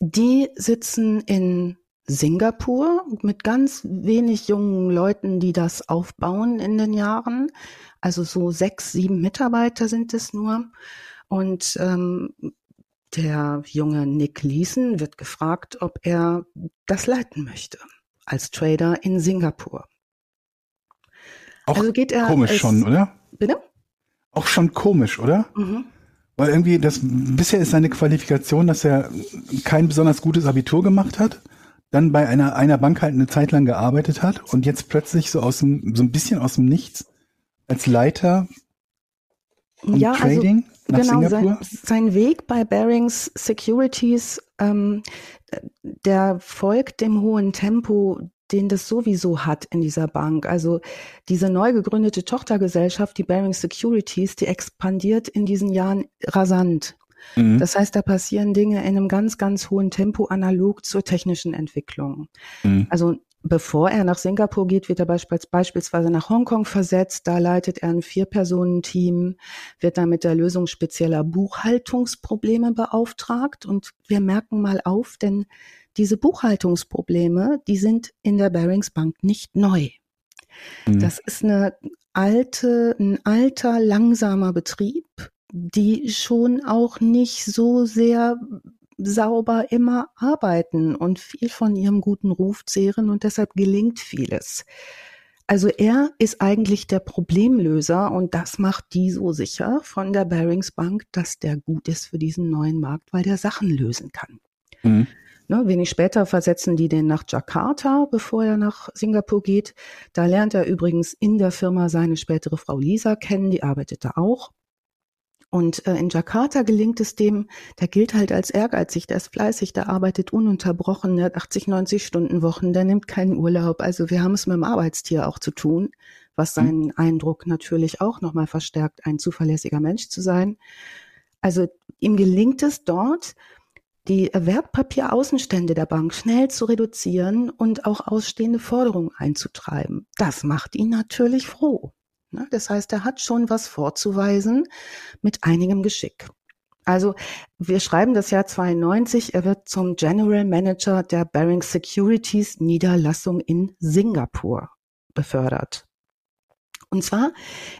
Die sitzen in Singapur mit ganz wenig jungen Leuten, die das aufbauen in den Jahren. Also so sechs, sieben Mitarbeiter sind es nur. Und ähm, der junge Nick Leeson wird gefragt, ob er das leiten möchte als Trader in Singapur.
Auch also geht er komisch als, schon, oder?
Bitte?
Auch schon komisch, oder? Mhm. Weil irgendwie das bisher ist seine Qualifikation, dass er kein besonders gutes Abitur gemacht hat, dann bei einer einer Bank halt eine Zeit lang gearbeitet hat und jetzt plötzlich so aus dem so ein bisschen aus dem Nichts als Leiter
ja, also Trading? Also nach genau, Singapur? Sein, sein Weg bei Barings Securities, ähm, der folgt dem hohen Tempo, den das sowieso hat in dieser Bank. Also diese neu gegründete Tochtergesellschaft, die Barings Securities, die expandiert in diesen Jahren rasant. Mhm. Das heißt, da passieren Dinge in einem ganz, ganz hohen Tempo analog zur technischen Entwicklung. Mhm. Also Bevor er nach Singapur geht, wird er beispielsweise nach Hongkong versetzt. Da leitet er ein Vier-Personen-Team, wird dann mit der Lösung spezieller Buchhaltungsprobleme beauftragt. Und wir merken mal auf, denn diese Buchhaltungsprobleme, die sind in der Barings Bank nicht neu. Mhm. Das ist eine alte, ein alter, langsamer Betrieb, die schon auch nicht so sehr sauber immer arbeiten und viel von ihrem guten Ruf zehren und deshalb gelingt vieles. Also er ist eigentlich der Problemlöser und das macht die so sicher von der Barings Bank, dass der gut ist für diesen neuen Markt, weil der Sachen lösen kann. Mhm. Ne, wenig später versetzen die den nach Jakarta, bevor er nach Singapur geht. Da lernt er übrigens in der Firma seine spätere Frau Lisa kennen, die arbeitet da auch. Und äh, in Jakarta gelingt es dem, der gilt halt als ehrgeizig, der ist fleißig, der arbeitet ununterbrochen, der hat 80, 90 Stunden Wochen, der nimmt keinen Urlaub. Also wir haben es mit dem Arbeitstier auch zu tun, was mhm. seinen mhm. Eindruck natürlich auch nochmal verstärkt, ein zuverlässiger Mensch zu sein. Also ihm gelingt es dort, die Wertpapieraußenstände der Bank schnell zu reduzieren und auch ausstehende Forderungen einzutreiben. Das macht ihn natürlich froh. Ne? Das heißt, er hat schon was vorzuweisen mit einigem Geschick. Also wir schreiben das Jahr 92, er wird zum General Manager der Baring Securities Niederlassung in Singapur befördert. Und zwar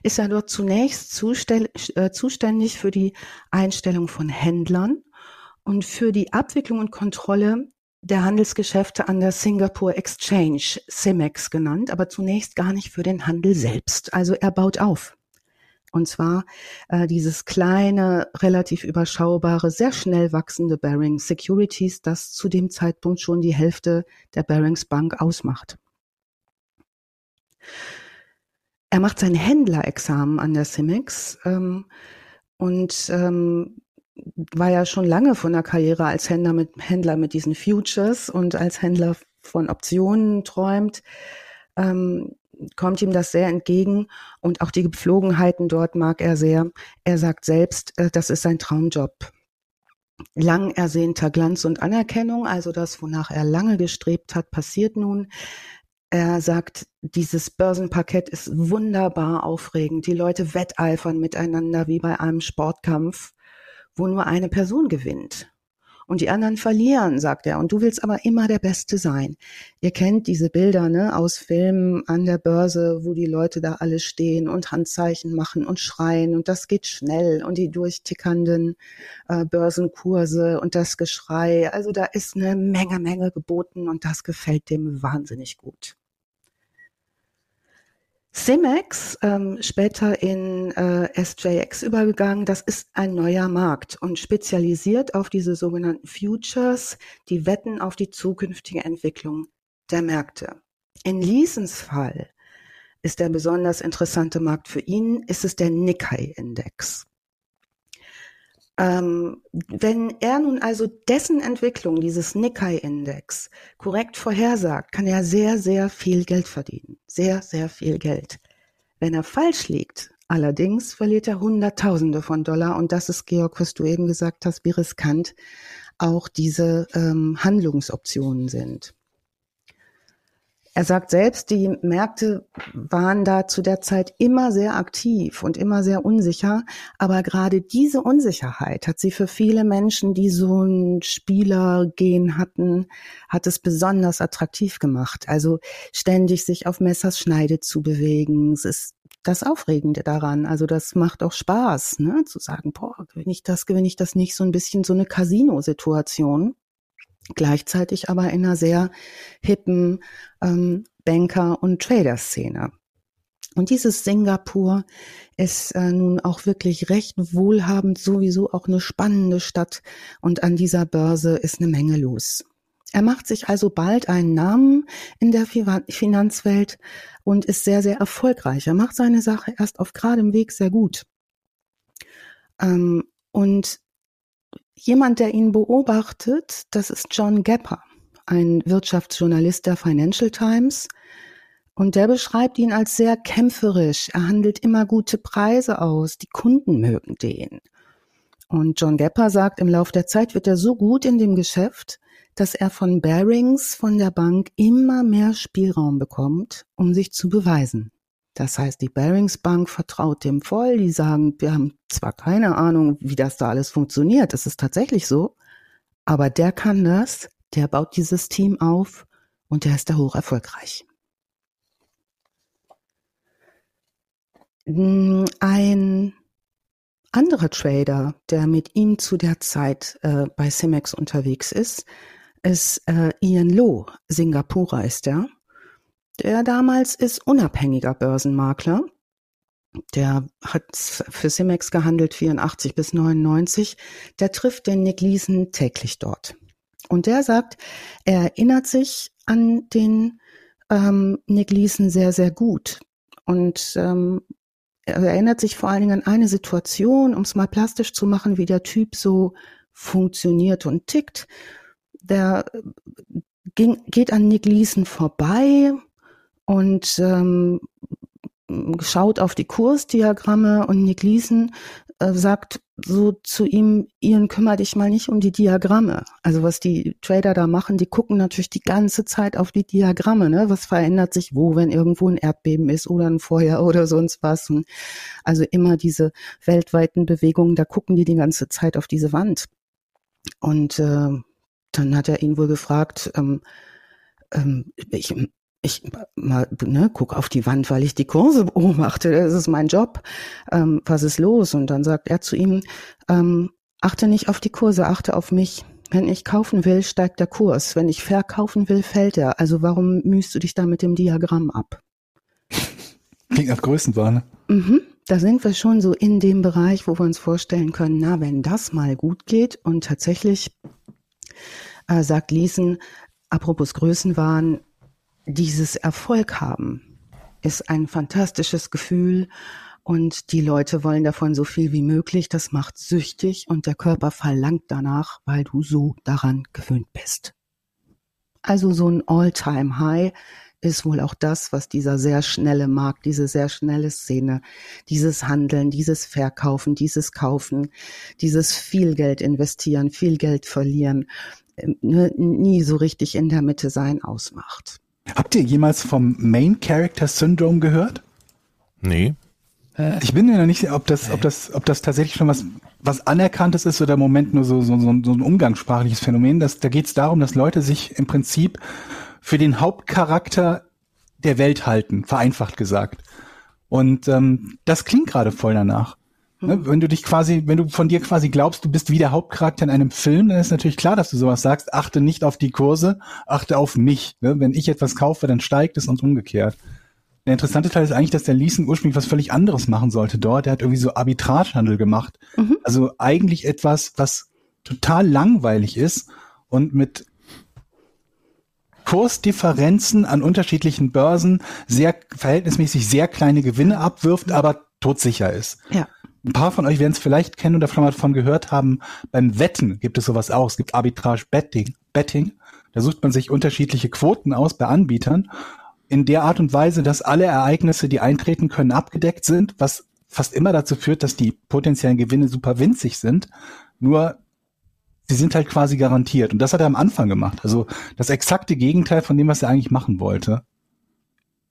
ist er dort zunächst äh, zuständig für die Einstellung von Händlern und für die Abwicklung und Kontrolle der Handelsgeschäfte an der Singapore Exchange, CIMEX genannt, aber zunächst gar nicht für den Handel selbst. Also er baut auf. Und zwar äh, dieses kleine, relativ überschaubare, sehr schnell wachsende Baring Securities, das zu dem Zeitpunkt schon die Hälfte der Barings Bank ausmacht. Er macht sein Händlerexamen an der CIMEX ähm, und ähm, war ja schon lange von der Karriere als Händler mit, Händler mit diesen Futures und als Händler von Optionen träumt, ähm, kommt ihm das sehr entgegen und auch die Gepflogenheiten dort mag er sehr. Er sagt selbst, äh, das ist sein Traumjob. Lang ersehnter Glanz und Anerkennung, also das, wonach er lange gestrebt hat, passiert nun. Er sagt, dieses Börsenparkett ist wunderbar aufregend. Die Leute wetteifern miteinander wie bei einem Sportkampf wo nur eine Person gewinnt. Und die anderen verlieren, sagt er. Und du willst aber immer der Beste sein. Ihr kennt diese Bilder ne, aus Filmen an der Börse, wo die Leute da alle stehen und Handzeichen machen und schreien. Und das geht schnell. Und die durchtickernden äh, Börsenkurse und das Geschrei. Also da ist eine Menge, Menge geboten und das gefällt dem wahnsinnig gut. Cimex, ähm, später in äh, SJX übergegangen, das ist ein neuer Markt und spezialisiert auf diese sogenannten Futures, die wetten auf die zukünftige Entwicklung der Märkte. In Leesons Fall ist der besonders interessante Markt für ihn, ist es der Nikkei-Index. Ähm, wenn er nun also dessen Entwicklung, dieses Nikkei-Index, korrekt vorhersagt, kann er sehr, sehr viel Geld verdienen. Sehr, sehr viel Geld. Wenn er falsch liegt, allerdings verliert er Hunderttausende von Dollar und das ist, Georg, was du eben gesagt hast, wie riskant auch diese ähm, Handlungsoptionen sind. Er sagt selbst, die Märkte waren da zu der Zeit immer sehr aktiv und immer sehr unsicher. Aber gerade diese Unsicherheit hat sie für viele Menschen, die so ein Spielergehen hatten, hat es besonders attraktiv gemacht. Also ständig sich auf Messers Schneide zu bewegen. Es ist das Aufregende daran. Also das macht auch Spaß, ne? zu sagen, boah, gewinne ich das, gewinne ich das nicht, so ein bisschen so eine Casino-Situation gleichzeitig aber in einer sehr hippen ähm, Banker- und Trader-Szene. Und dieses Singapur ist äh, nun auch wirklich recht wohlhabend, sowieso auch eine spannende Stadt und an dieser Börse ist eine Menge los. Er macht sich also bald einen Namen in der Finanzwelt und ist sehr, sehr erfolgreich. Er macht seine Sache erst auf geradem Weg sehr gut. Ähm, und jemand, der ihn beobachtet, das ist John Gapper, ein Wirtschaftsjournalist der Financial Times. Und der beschreibt ihn als sehr kämpferisch. Er handelt immer gute Preise aus. Die Kunden mögen den. Und John Gapper sagt, im Laufe der Zeit wird er so gut in dem Geschäft, dass er von Barings, von der Bank, immer mehr Spielraum bekommt, um sich zu beweisen. Das heißt, die Barings Bank vertraut dem voll. Die sagen, wir haben zwar keine Ahnung, wie das da alles funktioniert. Das ist tatsächlich so. Aber der kann das. Der baut dieses Team auf und der ist da hoch erfolgreich. Ein anderer Trader, der mit ihm zu der Zeit äh, bei Cimex unterwegs ist, ist äh, Ian Loh, Singapurer ist er. Der damals ist unabhängiger Börsenmakler. Der hat für Cimex gehandelt 84 bis 99. Der trifft den Nick Leeson täglich dort. Und der sagt, er erinnert sich an den ähm, Nick Leeson sehr, sehr gut. Und ähm, er erinnert sich vor allen Dingen an eine Situation, um es mal plastisch zu machen, wie der Typ so funktioniert und tickt. Der äh, ging, geht an Nick Leeson vorbei und ähm, schaut auf die Kursdiagramme und Nick Leeson äh, sagt so zu ihm, Ian, kümmere dich mal nicht um die Diagramme. Also was die Trader da machen, die gucken natürlich die ganze Zeit auf die Diagramme, ne? Was verändert sich wo, wenn irgendwo ein Erdbeben ist oder ein Feuer oder sonst was. Und also immer diese weltweiten Bewegungen, da gucken die die ganze Zeit auf diese Wand. Und äh, dann hat er ihn wohl gefragt, ähm, ähm, ich, ich mal ne, guck auf die Wand, weil ich die Kurse beobachte. Das ist mein Job. Ähm, was ist los? Und dann sagt er zu ihm: ähm, Achte nicht auf die Kurse, achte auf mich. Wenn ich kaufen will, steigt der Kurs. Wenn ich verkaufen will, fällt er. Also warum mühst du dich da mit dem Diagramm ab?
Klingt nach Größenwahn.
Mhm. Da sind wir schon so in dem Bereich, wo wir uns vorstellen können, na, wenn das mal gut geht und tatsächlich äh, sagt Liesen, apropos Größenwahn, dieses Erfolg haben ist ein fantastisches Gefühl und die Leute wollen davon so viel wie möglich. Das macht süchtig und der Körper verlangt danach, weil du so daran gewöhnt bist. Also so ein All-Time-High ist wohl auch das, was dieser sehr schnelle Markt, diese sehr schnelle Szene, dieses Handeln, dieses Verkaufen, dieses Kaufen, dieses viel Geld investieren, viel Geld verlieren, äh, nie so richtig in der Mitte sein ausmacht.
Habt ihr jemals vom Main Character Syndrome gehört?
Nee.
Äh, ich bin mir noch nicht sicher, ob das, ob das, ob das tatsächlich schon was, was Anerkanntes ist oder im Moment nur so, so, so, so ein umgangssprachliches Phänomen. Das, da geht es darum, dass Leute sich im Prinzip für den Hauptcharakter der Welt halten, vereinfacht gesagt. Und ähm, das klingt gerade voll danach. Ne, hm. wenn du dich quasi, wenn du von dir quasi glaubst, du bist wie der Hauptcharakter in einem Film, dann ist natürlich klar, dass du sowas sagst, achte nicht auf die Kurse, achte auf mich. Ne? Wenn ich etwas kaufe, dann steigt es und umgekehrt. Der interessante Teil ist eigentlich, dass der Leeson ursprünglich was völlig anderes machen sollte dort. Der hat irgendwie so Arbitragehandel gemacht. Mhm. Also eigentlich etwas, was total langweilig ist und mit Kursdifferenzen an unterschiedlichen Börsen sehr verhältnismäßig sehr kleine Gewinne abwirft, aber todsicher ist.
Ja
ein paar von euch werden es vielleicht kennen oder schon mal davon gehört haben. Beim Wetten gibt es sowas auch. Es gibt Arbitrage Betting. Betting. Da sucht man sich unterschiedliche Quoten aus bei Anbietern in der Art und Weise, dass alle Ereignisse, die eintreten können, abgedeckt sind, was fast immer dazu führt, dass die potenziellen Gewinne super winzig sind. Nur sie sind halt quasi garantiert. Und das hat er am Anfang gemacht. Also das exakte Gegenteil von dem, was er eigentlich machen wollte.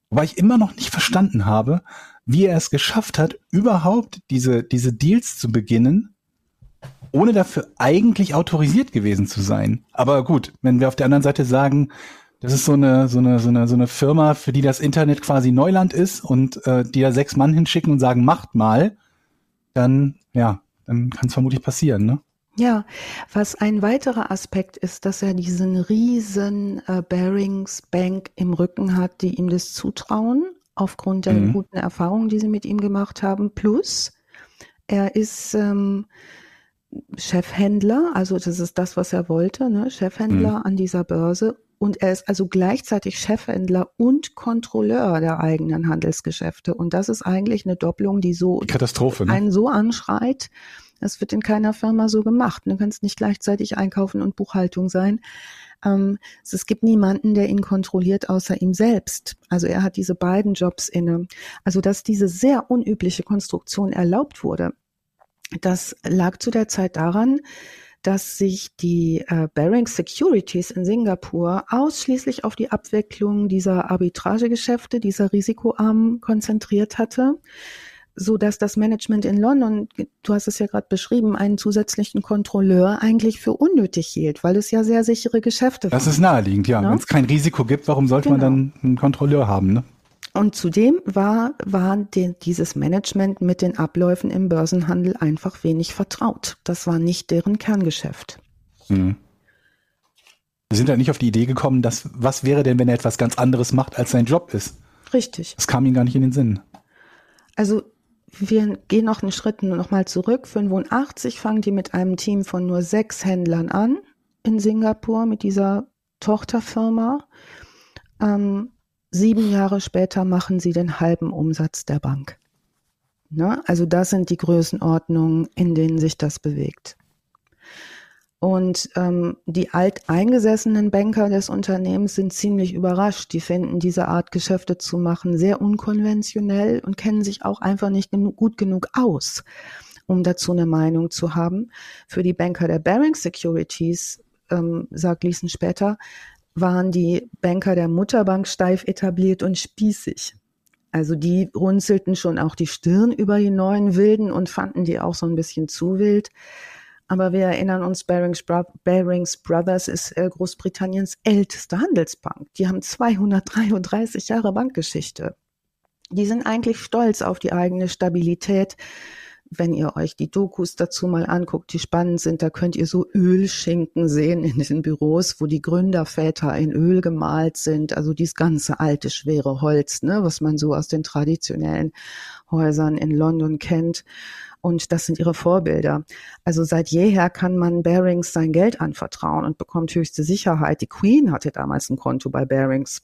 Wobei ich immer noch nicht verstanden habe, wie er es geschafft hat, überhaupt diese, diese Deals zu beginnen, ohne dafür eigentlich autorisiert gewesen zu sein. Aber gut, wenn wir auf der anderen Seite sagen, das ist so eine, so eine, so eine, so eine Firma, für die das Internet quasi Neuland ist und äh, die da sechs Mann hinschicken und sagen, macht mal, dann, ja, dann kann es vermutlich passieren, ne?
Ja, was ein weiterer Aspekt ist, dass er diesen riesen äh, Bearings Bank im Rücken hat, die ihm das zutrauen aufgrund der mhm. guten Erfahrungen, die sie mit ihm gemacht haben. Plus, er ist ähm, Chefhändler, also das ist das, was er wollte, ne? Chefhändler mhm. an dieser Börse. Und er ist also gleichzeitig Chefhändler und Kontrolleur der eigenen Handelsgeschäfte. Und das ist eigentlich eine Doppelung, die so
Katastrophe,
ne? einen so anschreit. Das wird in keiner Firma so gemacht. Du kannst nicht gleichzeitig Einkaufen und Buchhaltung sein. Ähm, es gibt niemanden, der ihn kontrolliert, außer ihm selbst. Also er hat diese beiden Jobs inne. Also dass diese sehr unübliche Konstruktion erlaubt wurde, das lag zu der Zeit daran, dass sich die äh, Baring Securities in Singapur ausschließlich auf die Abwicklung dieser Arbitragegeschäfte, dieser Risikoarmen konzentriert hatte so dass das Management in London, du hast es ja gerade beschrieben, einen zusätzlichen Kontrolleur eigentlich für unnötig hielt, weil es ja sehr sichere Geschäfte
Das ist naheliegend, ja. ja? Wenn es kein Risiko gibt, warum sollte genau. man dann einen Kontrolleur haben? Ne?
Und zudem war, war die, dieses Management mit den Abläufen im Börsenhandel einfach wenig vertraut. Das war nicht deren Kerngeschäft. Mhm.
Sie sind ja nicht auf die Idee gekommen, dass was wäre denn, wenn er etwas ganz anderes macht, als sein Job ist?
Richtig.
Das kam ihnen gar nicht in den Sinn.
Also wir gehen noch einen Schritt nochmal zurück. 85 fangen die mit einem Team von nur sechs Händlern an in Singapur mit dieser Tochterfirma. Ähm, sieben Jahre später machen sie den halben Umsatz der Bank. Ne? Also das sind die Größenordnungen, in denen sich das bewegt. Und ähm, die alteingesessenen Banker des Unternehmens sind ziemlich überrascht. Die finden diese Art Geschäfte zu machen sehr unkonventionell und kennen sich auch einfach nicht genug, gut genug aus, um dazu eine Meinung zu haben. Für die Banker der Baring Securities, ähm, sagt Liesen später, waren die Banker der Mutterbank steif etabliert und spießig. Also die runzelten schon auch die Stirn über die neuen Wilden und fanden die auch so ein bisschen zu wild. Aber wir erinnern uns, Barings, Barings Brothers ist äh, Großbritanniens älteste Handelsbank. Die haben 233 Jahre Bankgeschichte. Die sind eigentlich stolz auf die eigene Stabilität. Wenn ihr euch die Dokus dazu mal anguckt, die spannend sind, da könnt ihr so Ölschinken sehen in den Büros, wo die Gründerväter in Öl gemalt sind. Also dieses ganze alte, schwere Holz, ne, was man so aus den traditionellen Häusern in London kennt und das sind ihre Vorbilder. Also seit jeher kann man Barings sein Geld anvertrauen und bekommt höchste Sicherheit. Die Queen hatte damals ein Konto bei Barings.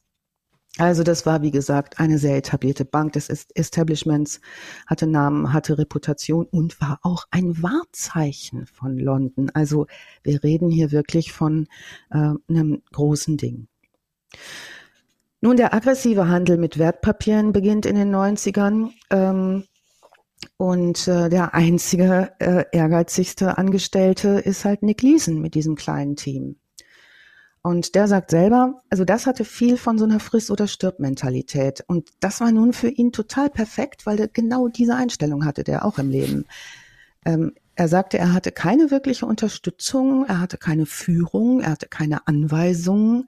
Also das war, wie gesagt, eine sehr etablierte Bank des Establishments, hatte Namen, hatte Reputation und war auch ein Wahrzeichen von London. Also wir reden hier wirklich von äh, einem großen Ding. Nun, der aggressive Handel mit Wertpapieren beginnt in den 90ern. Ähm, und äh, der einzige äh, ehrgeizigste Angestellte ist halt Nick Leeson mit diesem kleinen Team. Und der sagt selber, also das hatte viel von so einer Friss- oder Stirb-Mentalität. Und das war nun für ihn total perfekt, weil er genau diese Einstellung hatte, der auch im Leben. Ähm, er sagte, er hatte keine wirkliche Unterstützung, er hatte keine Führung, er hatte keine Anweisungen.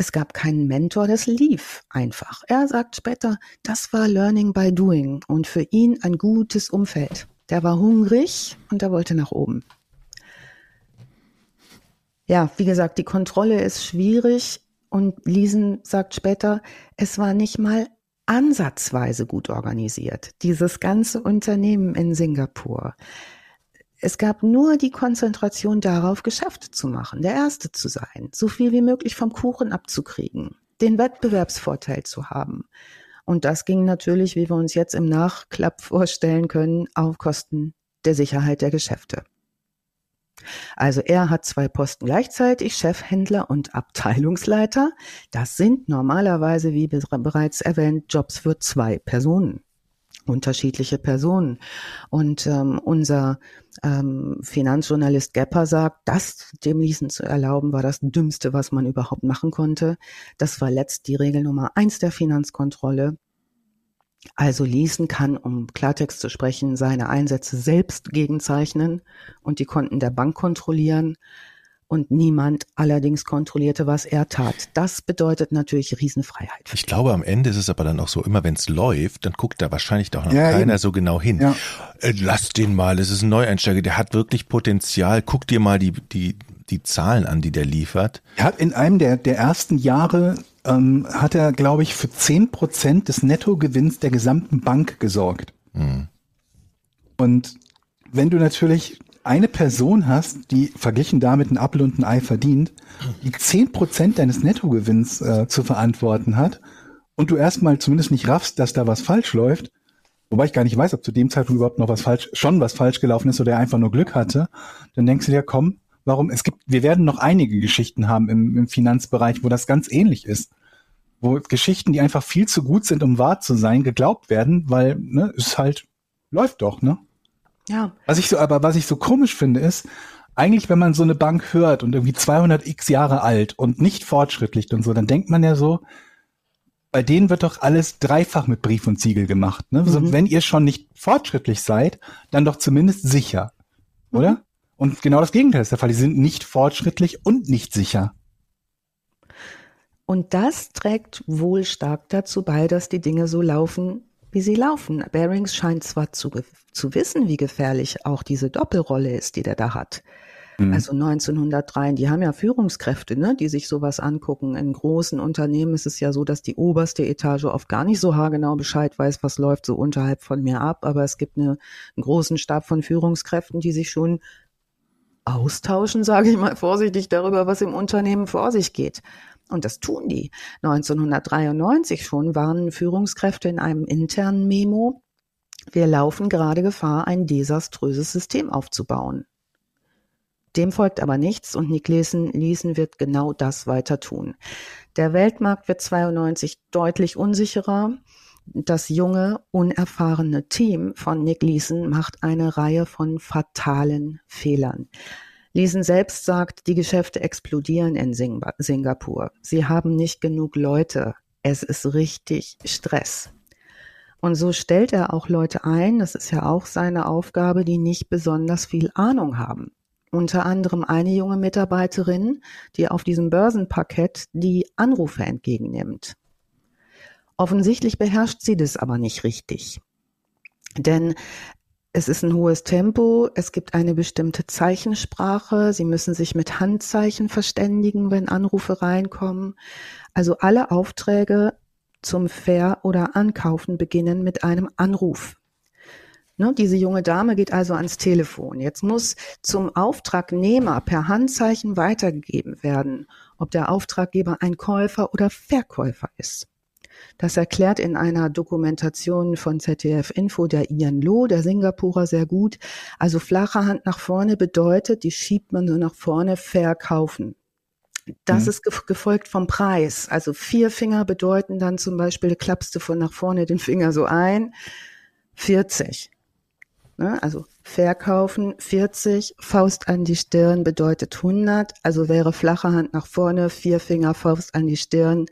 Es gab keinen Mentor, das lief einfach. Er sagt später, das war Learning by Doing und für ihn ein gutes Umfeld. Der war hungrig und er wollte nach oben. Ja, wie gesagt, die Kontrolle ist schwierig und Liesen sagt später, es war nicht mal ansatzweise gut organisiert, dieses ganze Unternehmen in Singapur. Es gab nur die Konzentration darauf, Geschäfte zu machen, der Erste zu sein, so viel wie möglich vom Kuchen abzukriegen, den Wettbewerbsvorteil zu haben. Und das ging natürlich, wie wir uns jetzt im Nachklapp vorstellen können, auf Kosten der Sicherheit der Geschäfte. Also er hat zwei Posten gleichzeitig, Chefhändler und Abteilungsleiter. Das sind normalerweise, wie bereits erwähnt, Jobs für zwei Personen unterschiedliche Personen. Und ähm, unser ähm, Finanzjournalist Gepper sagt, das dem Leasen zu erlauben, war das Dümmste, was man überhaupt machen konnte. Das war letzt die Regel Nummer eins der Finanzkontrolle. Also Leasen kann, um Klartext zu sprechen, seine Einsätze selbst gegenzeichnen und die Konten der Bank kontrollieren und niemand allerdings kontrollierte, was er tat. Das bedeutet natürlich Riesenfreiheit.
Ich glaube, am Ende ist es aber dann auch so, immer wenn es läuft, dann guckt da wahrscheinlich doch noch ja, keiner eben. so genau hin. Ja. Äh, lass den mal, es ist ein Neueinsteiger, der hat wirklich Potenzial. Guck dir mal die, die, die Zahlen an, die der liefert.
Er hat in einem der, der ersten Jahre ähm, hat er, glaube ich, für zehn Prozent des Nettogewinns der gesamten Bank gesorgt. Mhm. Und wenn du natürlich eine Person hast, die verglichen damit ein Apfel und ein Ei verdient, die zehn Prozent deines Nettogewinns äh, zu verantworten hat und du erstmal zumindest nicht raffst, dass da was falsch läuft, wobei ich gar nicht weiß, ob zu dem Zeitpunkt überhaupt noch was falsch, schon was falsch gelaufen ist oder er einfach nur Glück hatte, dann denkst du dir, komm, warum, es gibt, wir werden noch einige Geschichten haben im, im Finanzbereich, wo das ganz ähnlich ist. Wo Geschichten, die einfach viel zu gut sind, um wahr zu sein, geglaubt werden, weil, ne, es halt, läuft doch, ne?
Ja.
Was ich so, aber was ich so komisch finde, ist, eigentlich, wenn man so eine Bank hört und irgendwie 200 x Jahre alt und nicht fortschrittlich und so, dann denkt man ja so, bei denen wird doch alles dreifach mit Brief und Siegel gemacht. Ne? Mhm. Also wenn ihr schon nicht fortschrittlich seid, dann doch zumindest sicher, oder? Mhm. Und genau das Gegenteil ist der Fall. Die sind nicht fortschrittlich und nicht sicher.
Und das trägt wohl stark dazu bei, dass die Dinge so laufen, wie sie laufen. Bearings scheint zwar zu, zu wissen, wie gefährlich auch diese Doppelrolle ist, die der da hat. Mhm. Also 1903, die haben ja Führungskräfte, ne, die sich sowas angucken. In großen Unternehmen ist es ja so, dass die oberste Etage oft gar nicht so haargenau Bescheid weiß, was läuft so unterhalb von mir ab. Aber es gibt eine, einen großen Stab von Führungskräften, die sich schon austauschen, sage ich mal vorsichtig, darüber, was im Unternehmen vor sich geht. Und das tun die. 1993 schon warnen Führungskräfte in einem internen Memo, wir laufen gerade Gefahr, ein desaströses System aufzubauen. Dem folgt aber nichts und Nick Leeson, Leeson wird genau das weiter tun. Der Weltmarkt wird 92 deutlich unsicherer. Das junge, unerfahrene Team von Nick Leeson macht eine Reihe von fatalen Fehlern. Leeson selbst sagt, die Geschäfte explodieren in Sing Singapur. Sie haben nicht genug Leute. Es ist richtig Stress. Und so stellt er auch Leute ein, das ist ja auch seine Aufgabe, die nicht besonders viel Ahnung haben. Unter anderem eine junge Mitarbeiterin, die auf diesem Börsenparkett die Anrufe entgegennimmt. Offensichtlich beherrscht sie das aber nicht richtig. Denn es ist ein hohes Tempo, es gibt eine bestimmte Zeichensprache, sie müssen sich mit Handzeichen verständigen, wenn Anrufe reinkommen. Also alle Aufträge zum Ver- oder Ankaufen beginnen mit einem Anruf. Ne, diese junge Dame geht also ans Telefon. Jetzt muss zum Auftragnehmer per Handzeichen weitergegeben werden, ob der Auftraggeber ein Käufer oder Verkäufer ist. Das erklärt in einer Dokumentation von ZDF Info der Ian Loh, der Singapurer, sehr gut. Also flache Hand nach vorne bedeutet, die schiebt man so nach vorne verkaufen. Das mhm. ist gefolgt vom Preis. Also vier Finger bedeuten dann zum Beispiel, klappst du von nach vorne den Finger so ein, 40. Ne? Also verkaufen 40, Faust an die Stirn bedeutet 100, also wäre flache Hand nach vorne, vier Finger, Faust an die Stirn,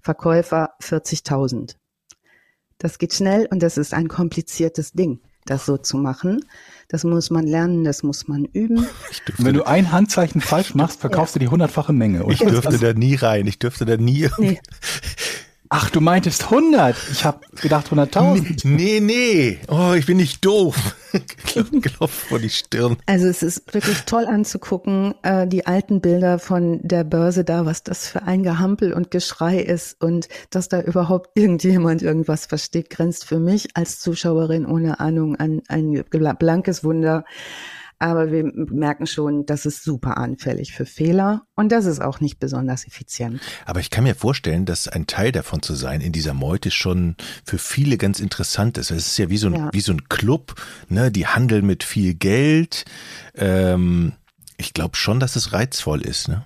Verkäufer 40.000. Das geht schnell und das ist ein kompliziertes Ding, das so zu machen. Das muss man lernen, das muss man üben.
Wenn du ein Handzeichen falsch machst, verkaufst ja. du die hundertfache Menge.
Oder? Ich dürfte da nie rein. Ich dürfte da nie. Nee.
Ach, du meintest 100. Ich habe gedacht 100.000.
Nee, nee. Oh, ich bin nicht doof. Klopf vor die Stirn.
Also es ist wirklich toll anzugucken, äh, die alten Bilder von der Börse da, was das für ein Gehampel und Geschrei ist und dass da überhaupt irgendjemand irgendwas versteht, grenzt für mich als Zuschauerin ohne Ahnung an ein blankes Wunder. Aber wir merken schon, das ist super anfällig für Fehler und das ist auch nicht besonders effizient.
Aber ich kann mir vorstellen, dass ein Teil davon zu sein in dieser Meute schon für viele ganz interessant ist. Es ist ja wie so ein, ja. wie so ein Club, ne? Die handeln mit viel Geld. Ähm, ich glaube schon, dass es reizvoll ist, ne?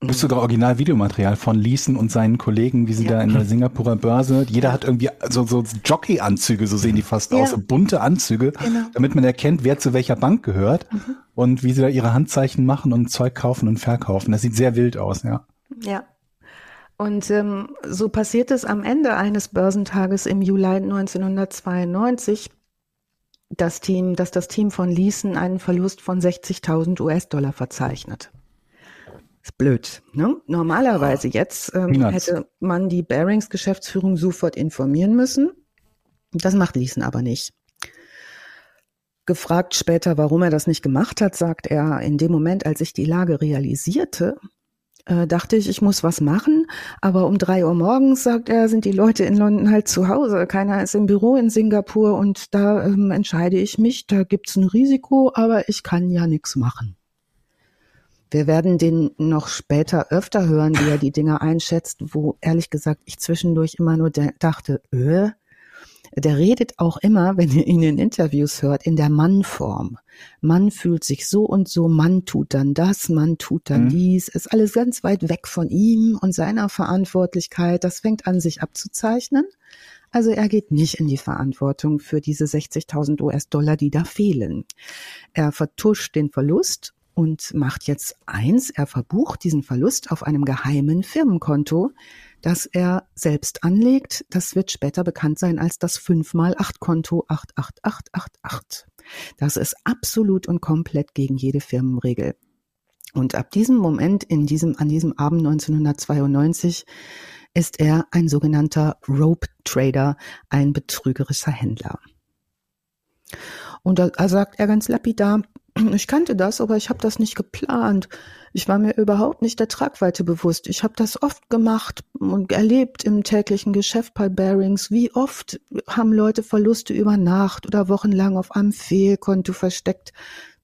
Du bist sogar Original-Videomaterial von Leeson und seinen Kollegen, wie sie ja. da in der Singapurer Börse, jeder hat irgendwie so, so Jockey-Anzüge, so sehen die fast ja. aus, so bunte Anzüge, genau. damit man erkennt, wer zu welcher Bank gehört mhm. und wie sie da ihre Handzeichen machen und Zeug kaufen und verkaufen. Das sieht sehr wild aus, ja.
Ja. Und ähm, so passiert es am Ende eines Börsentages im Juli 1992, das Team, dass das Team von Leeson einen Verlust von 60.000 US-Dollar verzeichnet. Ist blöd. Ne? Normalerweise jetzt ähm, hätte man die Bearings Geschäftsführung sofort informieren müssen. Das macht Liesen aber nicht. Gefragt später, warum er das nicht gemacht hat, sagt er, in dem Moment, als ich die Lage realisierte, äh, dachte ich, ich muss was machen. Aber um drei Uhr morgens, sagt er, sind die Leute in London halt zu Hause. Keiner ist im Büro in Singapur und da ähm, entscheide ich mich, da gibt's ein Risiko, aber ich kann ja nichts machen. Wir werden den noch später öfter hören, wie er die Dinge einschätzt, wo ehrlich gesagt ich zwischendurch immer nur dachte, öh, Der redet auch immer, wenn ihr ihn in Interviews hört, in der Mannform. Mann fühlt sich so und so, Mann tut dann das, Mann tut dann mhm. dies. Ist alles ganz weit weg von ihm und seiner Verantwortlichkeit. Das fängt an, sich abzuzeichnen. Also er geht nicht in die Verantwortung für diese 60.000 US-Dollar, die da fehlen. Er vertuscht den Verlust und macht jetzt eins, er verbucht diesen Verlust auf einem geheimen Firmenkonto, das er selbst anlegt. Das wird später bekannt sein als das 5x8-Konto 88888. Das ist absolut und komplett gegen jede Firmenregel. Und ab diesem Moment, in diesem, an diesem Abend 1992, ist er ein sogenannter Rope Trader, ein betrügerischer Händler. Und da sagt er ganz lapidar, ich kannte das, aber ich habe das nicht geplant. Ich war mir überhaupt nicht der Tragweite bewusst. Ich habe das oft gemacht und erlebt im täglichen Geschäft bei Bearings. Wie oft haben Leute Verluste über Nacht oder wochenlang auf einem Fehlkonto versteckt?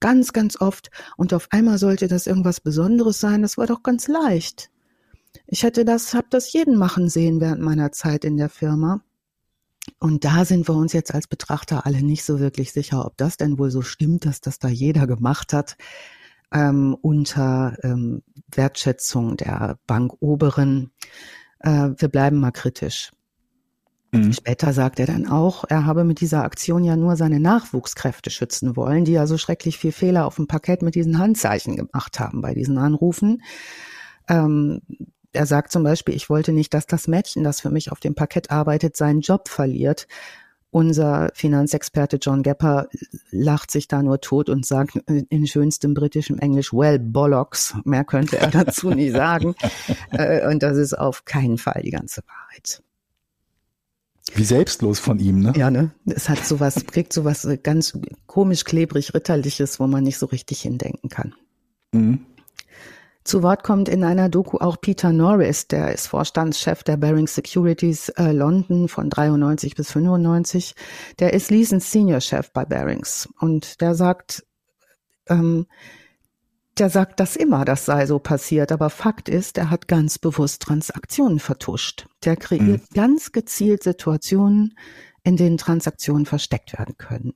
Ganz, ganz oft. Und auf einmal sollte das irgendwas Besonderes sein. Das war doch ganz leicht. Ich hätte das, habe das jeden machen sehen während meiner Zeit in der Firma. Und da sind wir uns jetzt als Betrachter alle nicht so wirklich sicher, ob das denn wohl so stimmt, dass das da jeder gemacht hat, ähm, unter ähm, Wertschätzung der Bankoberen. Äh, wir bleiben mal kritisch. Mhm. Später sagt er dann auch, er habe mit dieser Aktion ja nur seine Nachwuchskräfte schützen wollen, die ja so schrecklich viel Fehler auf dem Parkett mit diesen Handzeichen gemacht haben bei diesen Anrufen. Ähm, er sagt zum Beispiel, ich wollte nicht, dass das Mädchen, das für mich auf dem Parkett arbeitet, seinen Job verliert. Unser Finanzexperte John Gepper lacht sich da nur tot und sagt in schönstem britischem Englisch, well, bollocks. Mehr könnte er dazu nie sagen. Äh, und das ist auf keinen Fall die ganze Wahrheit.
Wie selbstlos von ihm, ne?
Ja, ne? Es hat sowas, kriegt sowas ganz komisch, klebrig, ritterliches, wo man nicht so richtig hindenken kann. Mhm. Zu Wort kommt in einer Doku auch Peter Norris, der ist Vorstandschef der Baring Securities äh, London von 93 bis 95. Der ist Leeson Senior Chef bei Barings und der sagt, ähm, der sagt das immer, das sei so passiert, aber Fakt ist, er hat ganz bewusst Transaktionen vertuscht. Der kreiert mhm. ganz gezielt Situationen, in denen Transaktionen versteckt werden können.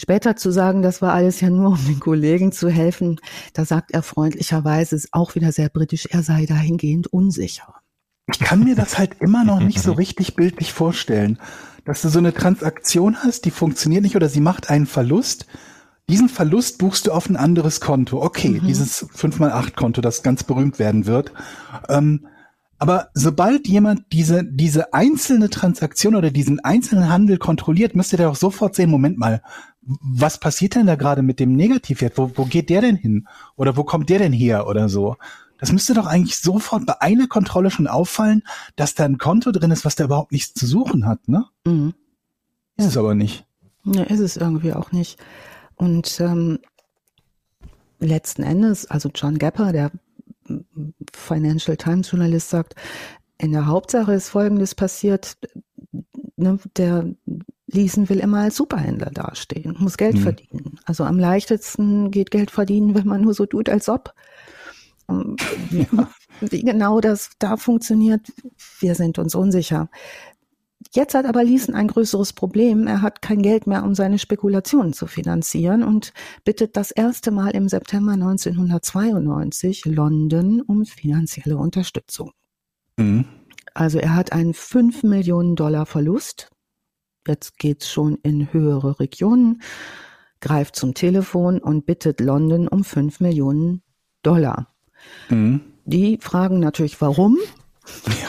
Später zu sagen, das war alles ja nur, um den Kollegen zu helfen, da sagt er freundlicherweise, ist auch wieder sehr britisch, er sei dahingehend unsicher.
Ich kann mir das halt immer noch nicht so richtig bildlich vorstellen, dass du so eine Transaktion hast, die funktioniert nicht oder sie macht einen Verlust. Diesen Verlust buchst du auf ein anderes Konto. Okay, mhm. dieses 5x8-Konto, das ganz berühmt werden wird. Ähm, aber sobald jemand diese, diese einzelne Transaktion oder diesen einzelnen Handel kontrolliert, müsste der auch sofort sehen, Moment mal, was passiert denn da gerade mit dem Negativwert? Wo, wo geht der denn hin? Oder wo kommt der denn her oder so? Das müsste doch eigentlich sofort bei einer Kontrolle schon auffallen, dass da ein Konto drin ist, was da überhaupt nichts zu suchen hat, ne? Mhm. Ist es aber nicht.
Ja, ist es irgendwie auch nicht. Und ähm, letzten Endes, also John Gapper, der Financial Times Journalist sagt, in der Hauptsache ist Folgendes passiert, ne, der Leeson will immer als Superhändler dastehen, muss Geld mhm. verdienen. Also am leichtesten geht Geld verdienen, wenn man nur so tut, als ob. Wie, wie genau das da funktioniert, wir sind uns unsicher. Jetzt hat aber Leeson ein größeres Problem. Er hat kein Geld mehr, um seine Spekulationen zu finanzieren und bittet das erste Mal im September 1992 London um finanzielle Unterstützung. Mhm. Also er hat einen 5 Millionen Dollar Verlust. Jetzt geht's schon in höhere Regionen, greift zum Telefon und bittet London um 5 Millionen Dollar. Mhm. Die fragen natürlich, warum?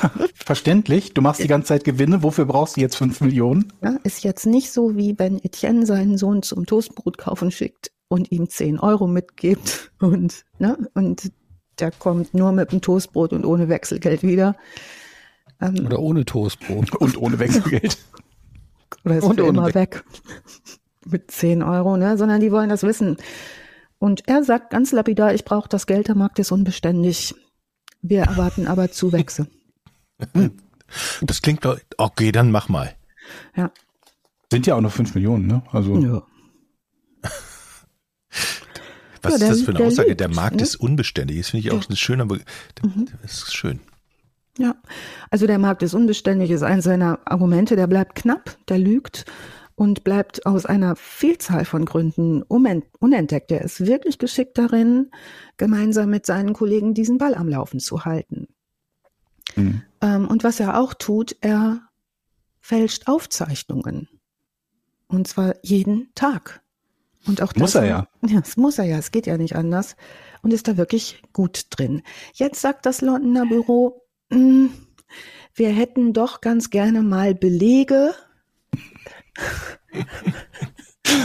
Ja, verständlich. Du machst die ganze Zeit Gewinne. Wofür brauchst du jetzt fünf Millionen?
Ja, ist jetzt nicht so, wie wenn Etienne seinen Sohn zum Toastbrot kaufen schickt und ihm zehn Euro mitgibt und, ne, und der kommt nur mit dem Toastbrot und ohne Wechselgeld wieder.
Ähm, Oder ohne Toastbrot. und ohne Wechselgeld.
Oder ist und immer weg. mit zehn Euro, ne, sondern die wollen das wissen. Und er sagt ganz lapidar, ich brauche das Geld, der Markt ist unbeständig. Wir erwarten aber Zuwächse.
Das klingt doch, okay, dann mach mal.
Ja.
Sind ja auch noch fünf Millionen, ne? Also. Ja.
Was ja, der, ist das für eine der Aussage? Lebt, der Markt ne? ist unbeständig. Das finde ich auch ja. eine schöne, mhm. das ist schön.
Ja, also der Markt ist unbeständig, ist eines seiner Argumente, der bleibt knapp, der lügt und bleibt aus einer Vielzahl von Gründen unentdeckt. Er ist wirklich geschickt darin, gemeinsam mit seinen Kollegen diesen Ball am Laufen zu halten. Mhm. Ähm, und was er auch tut, er fälscht Aufzeichnungen. Und zwar jeden Tag. Und auch das
muss er ja.
Ja, das muss er ja. Es geht ja nicht anders. Und ist da wirklich gut drin. Jetzt sagt das Londoner Büro, wir hätten doch ganz gerne mal Belege.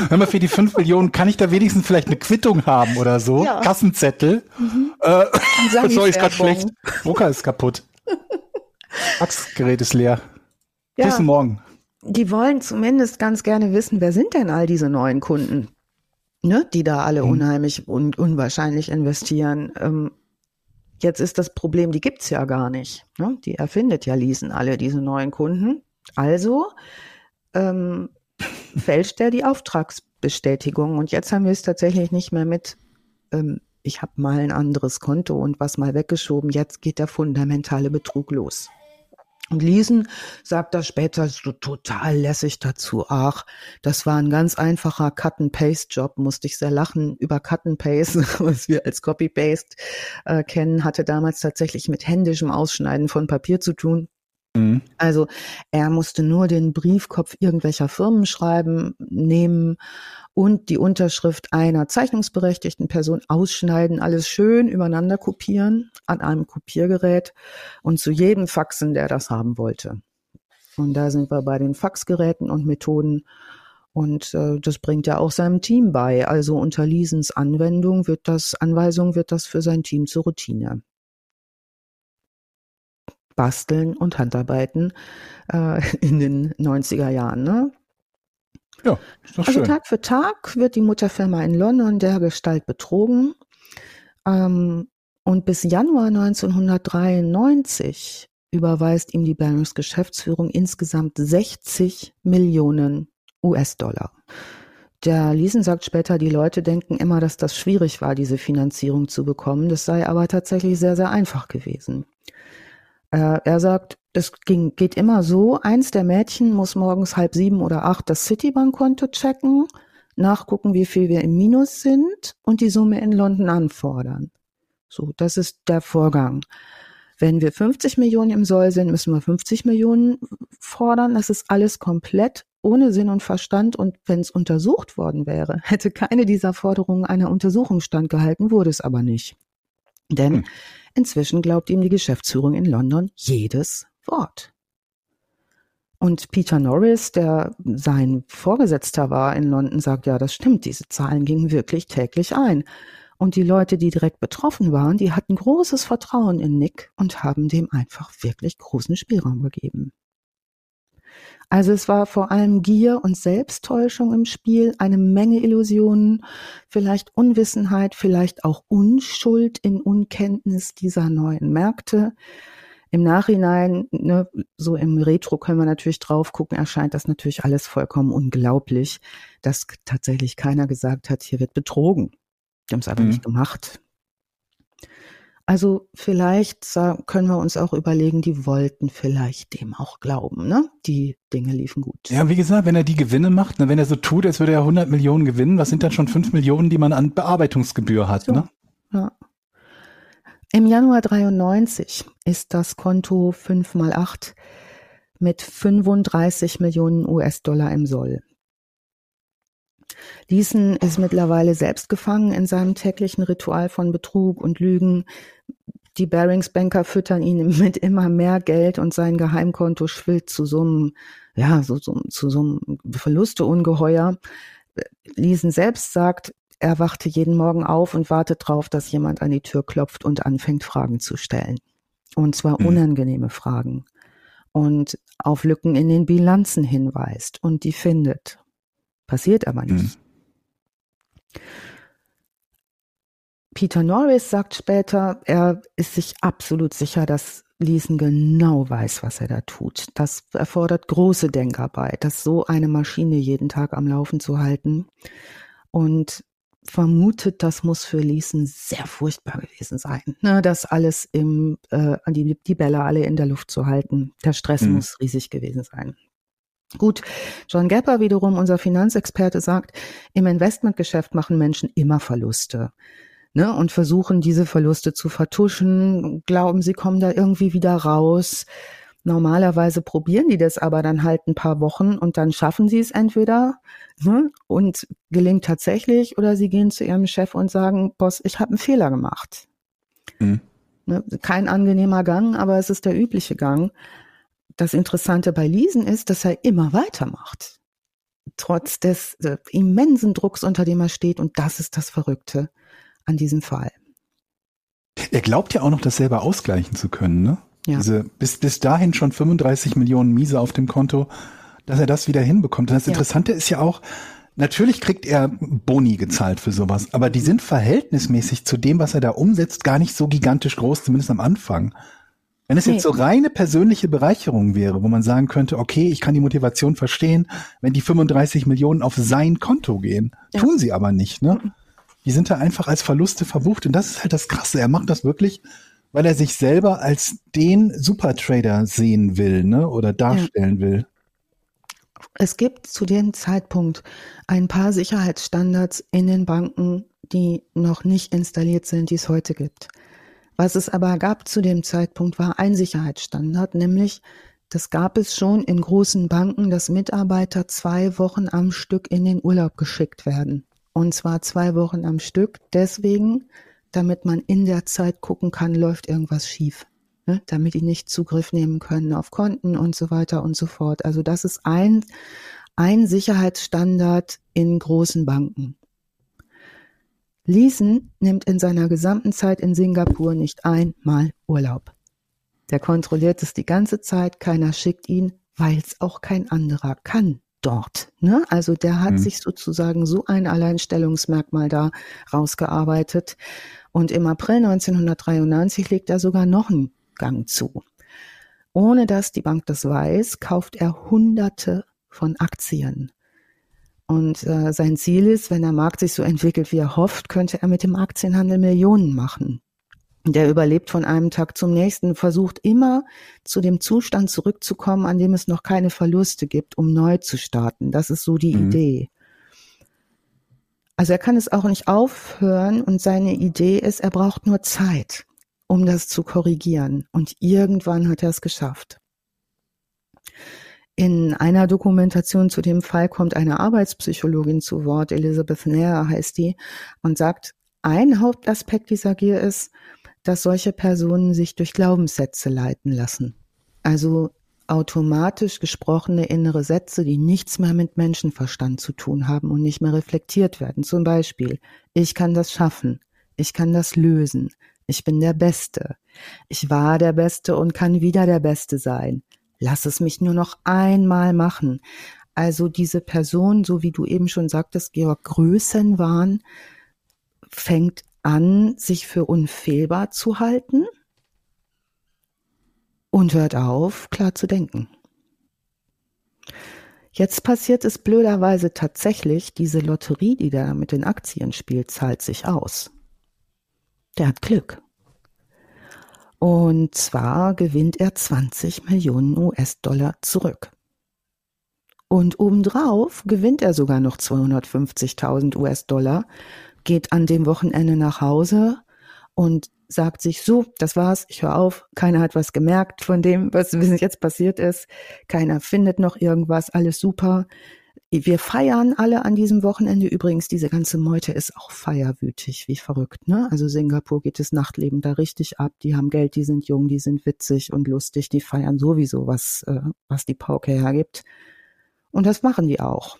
Hör mal, für die fünf Millionen kann ich da wenigstens vielleicht eine Quittung haben oder so. Ja. Kassenzettel. Mhm. Äh, sorry, ist gerade schlecht. Drucker ist kaputt. Faxgerät ist leer. Ja. Bis morgen.
Die wollen zumindest ganz gerne wissen, wer sind denn all diese neuen Kunden, ne, die da alle mhm. unheimlich und unwahrscheinlich investieren. Ähm, jetzt ist das Problem, die gibt's ja gar nicht. Ne? Die erfindet ja Leasen alle diese neuen Kunden. Also ähm, fälscht er die Auftragsbestätigung. Und jetzt haben wir es tatsächlich nicht mehr mit, ähm, ich habe mal ein anderes Konto und was mal weggeschoben. Jetzt geht der fundamentale Betrug los. Und Liesen sagt da später so total lässig dazu. Ach, das war ein ganz einfacher Cut-and-Paste-Job, musste ich sehr lachen über Cut-and-Paste, was wir als Copy-Paste äh, kennen, hatte damals tatsächlich mit händischem Ausschneiden von Papier zu tun. Mhm. Also er musste nur den Briefkopf irgendwelcher Firmen schreiben, nehmen und die Unterschrift einer zeichnungsberechtigten Person ausschneiden, alles schön übereinander kopieren an einem Kopiergerät und zu jedem faxen, der das haben wollte. Und da sind wir bei den Faxgeräten und Methoden. Und äh, das bringt er auch seinem Team bei. Also unter Liesens Anwendung wird das, Anweisung wird das für sein Team zur Routine. Basteln und Handarbeiten äh, in den 90er Jahren. Ne?
Ja, ist doch
also
schön.
Tag für Tag wird die Mutterfirma in London der Gestalt betrogen. Ähm, und bis Januar 1993 überweist ihm die Barings Geschäftsführung insgesamt 60 Millionen US-Dollar. Der Liesen sagt später, die Leute denken immer, dass das schwierig war, diese Finanzierung zu bekommen. Das sei aber tatsächlich sehr, sehr einfach gewesen. Äh, er sagt, es ging, geht immer so, eins der Mädchen muss morgens halb sieben oder acht das Citibank-Konto checken, nachgucken, wie viel wir im Minus sind und die Summe in London anfordern. So, das ist der Vorgang. Wenn wir 50 Millionen im Soll sind, müssen wir 50 Millionen fordern. Das ist alles komplett ohne Sinn und Verstand. Und wenn es untersucht worden wäre, hätte keine dieser Forderungen einer Untersuchung standgehalten, wurde es aber nicht. Denn hm. Inzwischen glaubt ihm die Geschäftsführung in London jedes Wort. Und Peter Norris, der sein Vorgesetzter war in London, sagt, ja, das stimmt, diese Zahlen gingen wirklich täglich ein. Und die Leute, die direkt betroffen waren, die hatten großes Vertrauen in Nick und haben dem einfach wirklich großen Spielraum gegeben. Also es war vor allem Gier und Selbsttäuschung im Spiel, eine Menge Illusionen, vielleicht Unwissenheit, vielleicht auch Unschuld in Unkenntnis dieser neuen Märkte. Im Nachhinein, ne, so im Retro können wir natürlich drauf gucken, erscheint das natürlich alles vollkommen unglaublich, dass tatsächlich keiner gesagt hat, hier wird betrogen. Die haben es aber mhm. nicht gemacht. Also vielleicht können wir uns auch überlegen, die wollten vielleicht dem auch glauben, ne? Die Dinge liefen gut.
Ja, wie gesagt, wenn er die Gewinne macht, ne, wenn er so tut, als würde er 100 Millionen gewinnen, was sind dann schon 5 Millionen, die man an Bearbeitungsgebühr hat, so. ne?
Ja. Im Januar 93 ist das Konto 5 mal 8 mit 35 Millionen US-Dollar im Soll. Leeson ist mittlerweile selbst gefangen in seinem täglichen Ritual von Betrug und Lügen. Die Barings-Banker füttern ihn mit immer mehr Geld und sein Geheimkonto schwillt zu so einem, ja, so, so, zu so einem Verlusteungeheuer. Leeson selbst sagt, er wachte jeden Morgen auf und wartet darauf, dass jemand an die Tür klopft und anfängt, Fragen zu stellen. Und zwar mhm. unangenehme Fragen. Und auf Lücken in den Bilanzen hinweist und die findet. Passiert aber nicht. Mhm. Peter Norris sagt später, er ist sich absolut sicher, dass Leeson genau weiß, was er da tut. Das erfordert große Denkarbeit, das so eine Maschine jeden Tag am Laufen zu halten. Und vermutet, das muss für Leeson sehr furchtbar gewesen sein, ne, das alles im, äh, die, die Bälle alle in der Luft zu halten. Der Stress mhm. muss riesig gewesen sein. Gut, John Gapper wiederum, unser Finanzexperte, sagt, im Investmentgeschäft machen Menschen immer Verluste ne, und versuchen diese Verluste zu vertuschen, glauben, sie kommen da irgendwie wieder raus. Normalerweise probieren die das aber dann halt ein paar Wochen und dann schaffen sie es entweder ne, und gelingt tatsächlich oder sie gehen zu ihrem Chef und sagen, Boss, ich habe einen Fehler gemacht. Mhm. Ne, kein angenehmer Gang, aber es ist der übliche Gang. Das Interessante bei Liesen ist, dass er immer weitermacht. Trotz des äh, immensen Drucks, unter dem er steht. Und das ist das Verrückte an diesem Fall.
Er glaubt ja auch noch, das selber ausgleichen zu können, ne? Ja. Diese, bis, bis dahin schon 35 Millionen Miese auf dem Konto, dass er das wieder hinbekommt. Und das Interessante ja. ist ja auch, natürlich kriegt er Boni gezahlt für sowas, aber die sind verhältnismäßig zu dem, was er da umsetzt, gar nicht so gigantisch groß, zumindest am Anfang. Wenn es nee. jetzt so reine persönliche Bereicherung wäre, wo man sagen könnte, okay, ich kann die Motivation verstehen, wenn die 35 Millionen auf sein Konto gehen. Ja. Tun sie aber nicht, ne? Mhm. Die sind da einfach als Verluste verbucht. Und das ist halt das Krasse. Er macht das wirklich, weil er sich selber als den Supertrader sehen will, ne? Oder darstellen ja. will.
Es gibt zu dem Zeitpunkt ein paar Sicherheitsstandards in den Banken, die noch nicht installiert sind, die es heute gibt. Was es aber gab zu dem Zeitpunkt war ein Sicherheitsstandard, nämlich das gab es schon in großen Banken, dass Mitarbeiter zwei Wochen am Stück in den Urlaub geschickt werden. Und zwar zwei Wochen am Stück. Deswegen, damit man in der Zeit gucken kann, läuft irgendwas schief. Ne? Damit die nicht Zugriff nehmen können auf Konten und so weiter und so fort. Also das ist ein, ein Sicherheitsstandard in großen Banken. Leeson nimmt in seiner gesamten Zeit in Singapur nicht einmal Urlaub. Der kontrolliert es die ganze Zeit, keiner schickt ihn, weil es auch kein anderer kann dort. Ne? Also der hat mhm. sich sozusagen so ein Alleinstellungsmerkmal da rausgearbeitet. Und im April 1993 legt er sogar noch einen Gang zu. Ohne dass die Bank das weiß, kauft er Hunderte von Aktien. Und äh, sein Ziel ist, wenn der Markt sich so entwickelt, wie er hofft, könnte er mit dem Aktienhandel Millionen machen. Der überlebt von einem Tag zum nächsten, versucht immer zu dem Zustand zurückzukommen, an dem es noch keine Verluste gibt, um neu zu starten. Das ist so die mhm. Idee. Also er kann es auch nicht aufhören und seine Idee ist, er braucht nur Zeit, um das zu korrigieren. Und irgendwann hat er es geschafft. In einer Dokumentation zu dem Fall kommt eine Arbeitspsychologin zu Wort, Elizabeth Nair heißt die, und sagt, ein Hauptaspekt dieser Gier ist, dass solche Personen sich durch Glaubenssätze leiten lassen. Also automatisch gesprochene innere Sätze, die nichts mehr mit Menschenverstand zu tun haben und nicht mehr reflektiert werden. Zum Beispiel, ich kann das schaffen, ich kann das lösen, ich bin der Beste, ich war der Beste und kann wieder der Beste sein, lass es mich nur noch einmal machen. Also diese Person, so wie du eben schon sagtest, Georg Größenwahn, fängt an, sich für unfehlbar zu halten und hört auf, klar zu denken. Jetzt passiert es blöderweise tatsächlich, diese Lotterie, die da mit den Aktien spielt, zahlt sich aus. Der hat Glück. Und zwar gewinnt er 20 Millionen US-Dollar zurück. Und obendrauf gewinnt er sogar noch 250.000 US-Dollar, geht an dem Wochenende nach Hause und sagt sich, so, das war's, ich höre auf, keiner hat was gemerkt von dem, was jetzt passiert ist, keiner findet noch irgendwas, alles super. Wir feiern alle an diesem Wochenende. Übrigens, diese ganze Meute ist auch feierwütig, wie verrückt, ne? Also Singapur geht das Nachtleben da richtig ab. Die haben Geld, die sind jung, die sind witzig und lustig, die feiern sowieso, was, äh, was die Pauke hergibt. Und das machen die auch.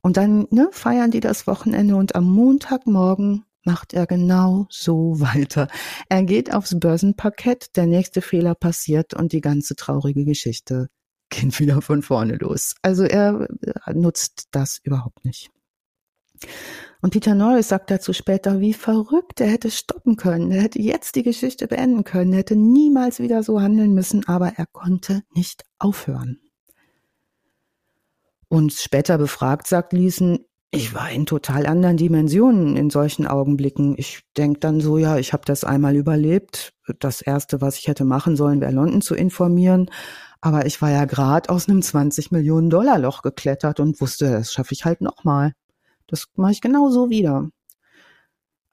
Und dann ne, feiern die das Wochenende und am Montagmorgen macht er genau so weiter. Er geht aufs Börsenparkett, der nächste Fehler passiert und die ganze traurige Geschichte geht wieder von vorne los. Also er nutzt das überhaupt nicht. Und Peter Norris sagt dazu später, wie verrückt er hätte stoppen können. Er hätte jetzt die Geschichte beenden können, er hätte niemals wieder so handeln müssen, aber er konnte nicht aufhören. Und später befragt, sagt Liesen, ich war in total anderen Dimensionen in solchen Augenblicken. Ich denke dann so, ja, ich habe das einmal überlebt. Das Erste, was ich hätte machen sollen, wäre London zu informieren. Aber ich war ja gerade aus einem 20 Millionen Dollar Loch geklettert und wusste, das schaffe ich halt nochmal. Das mache ich genauso wieder.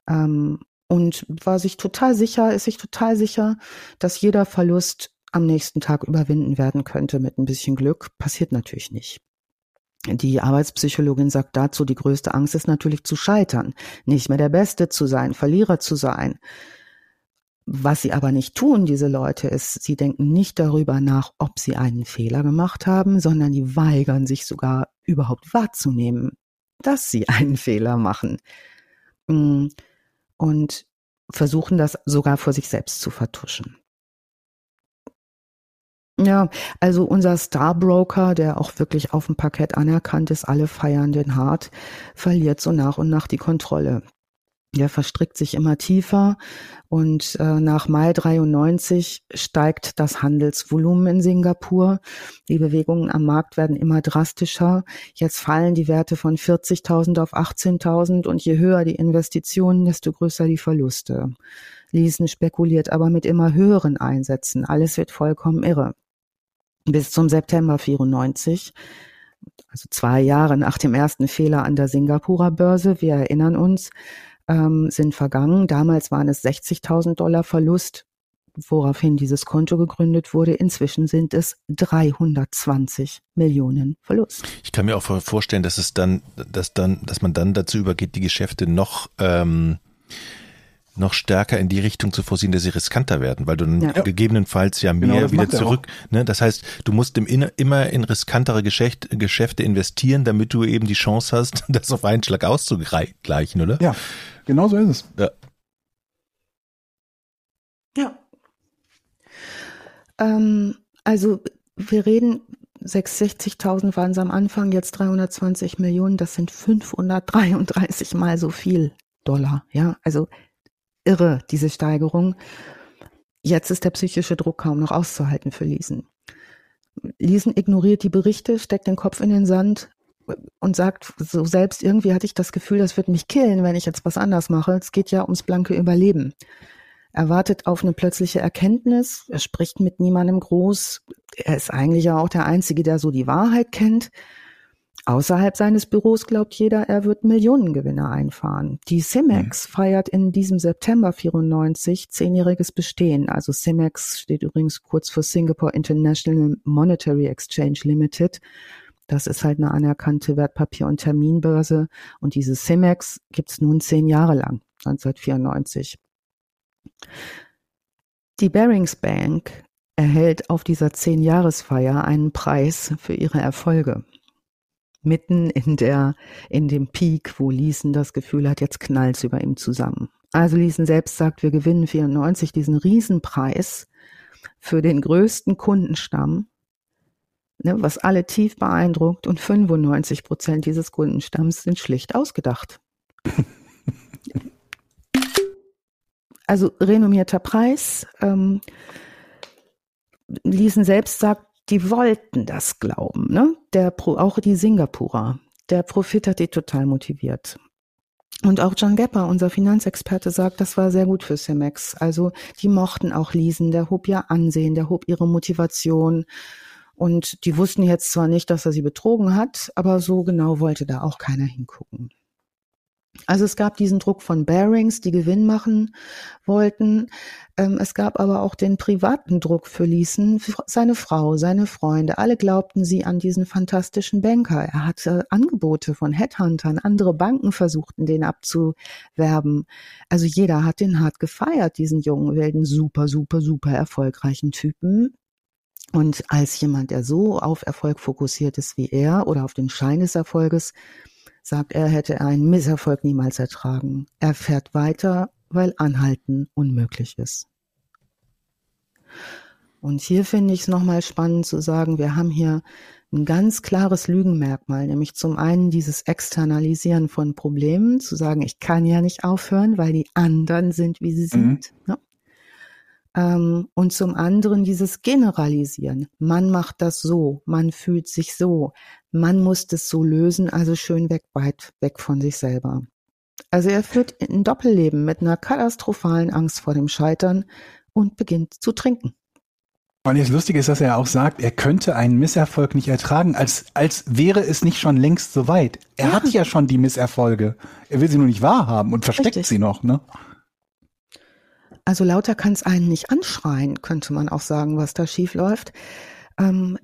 Ähm, und war sich total sicher, ist sich total sicher, dass jeder Verlust am nächsten Tag überwinden werden könnte mit ein bisschen Glück. Passiert natürlich nicht. Die Arbeitspsychologin sagt dazu, die größte Angst ist natürlich zu scheitern, nicht mehr der Beste zu sein, Verlierer zu sein. Was sie aber nicht tun, diese Leute, ist, sie denken nicht darüber nach, ob sie einen Fehler gemacht haben, sondern die weigern sich sogar überhaupt wahrzunehmen, dass sie einen Fehler machen. Mm, und versuchen das sogar vor sich selbst zu vertuschen. Ja, also unser Starbroker, der auch wirklich auf dem Parkett anerkannt ist, alle feiern den hart, verliert so nach und nach die Kontrolle. Der verstrickt sich immer tiefer und äh, nach Mai 93 steigt das Handelsvolumen in Singapur. Die Bewegungen am Markt werden immer drastischer. Jetzt fallen die Werte von 40.000 auf 18.000 und je höher die Investitionen, desto größer die Verluste. Leeson spekuliert aber mit immer höheren Einsätzen. Alles wird vollkommen irre bis zum September 94, also zwei Jahre nach dem ersten Fehler an der Singapurer Börse. Wir erinnern uns, ähm, sind vergangen. Damals waren es 60.000 Dollar Verlust, woraufhin dieses Konto gegründet wurde. Inzwischen sind es 320 Millionen Verlust.
Ich kann mir auch vorstellen, dass es dann, dass dann, dass man dann dazu übergeht, die Geschäfte noch ähm, noch stärker in die Richtung zu forcieren, dass sie riskanter werden, weil du dann ja. gegebenenfalls ja genau, mehr genau, wieder zurück, ne? Das heißt, du musst im Inner, immer in riskantere Geschäft, Geschäfte investieren, damit du eben die Chance hast, das auf einen Schlag auszugleichen, oder?
Ja, genau so ist es.
Ja. ja. Ähm, also wir reden 60.000 waren es am Anfang, jetzt 320 Millionen, das sind 533 mal so viel Dollar. Ja, also irre, diese Steigerung. Jetzt ist der psychische Druck kaum noch auszuhalten für Liesen. Liesen ignoriert die Berichte, steckt den Kopf in den Sand und sagt so selbst, irgendwie hatte ich das Gefühl, das wird mich killen, wenn ich jetzt was anders mache. Es geht ja ums blanke Überleben. Er wartet auf eine plötzliche Erkenntnis, er spricht mit niemandem groß. Er ist eigentlich ja auch der Einzige, der so die Wahrheit kennt. Außerhalb seines Büros glaubt jeder, er wird Millionengewinne einfahren. Die Cimex mhm. feiert in diesem September 94 zehnjähriges Bestehen. Also Cimex steht übrigens kurz für Singapore International Monetary Exchange Limited. Das ist halt eine anerkannte Wertpapier- und Terminbörse. Und diese Cimex gibt's nun zehn Jahre lang, 1994. Die Barings Bank erhält auf dieser Zehn-Jahresfeier einen Preis für ihre Erfolge mitten in der, in dem Peak, wo Liesen das Gefühl hat, jetzt knallt's über ihm zusammen. Also Liesen selbst sagt, wir gewinnen 94 diesen Riesenpreis für den größten Kundenstamm, ne, was alle tief beeindruckt und 95 Prozent dieses Kundenstamms sind schlicht ausgedacht. also renommierter Preis. Ähm, Liesen selbst sagt, die wollten das glauben, ne? Der Pro, auch die Singapurer. Der Profit hat die total motiviert. Und auch John Gepper, unser Finanzexperte, sagt, das war sehr gut für Cemex. Also die mochten auch Leasen, der hob ihr Ansehen, der hob ihre Motivation. Und die wussten jetzt zwar nicht, dass er sie betrogen hat, aber so genau wollte da auch keiner hingucken. Also es gab diesen Druck von Bearings, die Gewinn machen wollten. Ähm, es gab aber auch den privaten Druck für Leeson, seine Frau, seine Freunde. Alle glaubten sie an diesen fantastischen Banker. Er hatte Angebote von Headhuntern. Andere Banken versuchten, den abzuwerben. Also jeder hat den hart gefeiert, diesen jungen, wilden, super, super, super erfolgreichen Typen. Und als jemand, der so auf Erfolg fokussiert ist wie er oder auf den Schein des Erfolges, sagt er, hätte er einen Misserfolg niemals ertragen. Er fährt weiter, weil Anhalten unmöglich ist. Und hier finde ich es nochmal spannend zu sagen, wir haben hier ein ganz klares Lügenmerkmal, nämlich zum einen dieses Externalisieren von Problemen, zu sagen, ich kann ja nicht aufhören, weil die anderen sind, wie sie sind. Mhm. Ja. Ähm, und zum anderen dieses Generalisieren. Man macht das so, man fühlt sich so, man muss das so lösen, also schön weg, weit weg von sich selber. Also er führt ein Doppelleben mit einer katastrophalen Angst vor dem Scheitern und beginnt zu trinken.
Und das Lustige ist, dass er auch sagt, er könnte einen Misserfolg nicht ertragen, als, als wäre es nicht schon längst so weit. Er ja. hat ja schon die Misserfolge. Er will sie nur nicht wahrhaben und versteckt Richtig. sie noch, ne?
Also lauter kann es einen nicht anschreien, könnte man auch sagen, was da schief läuft. Ähm,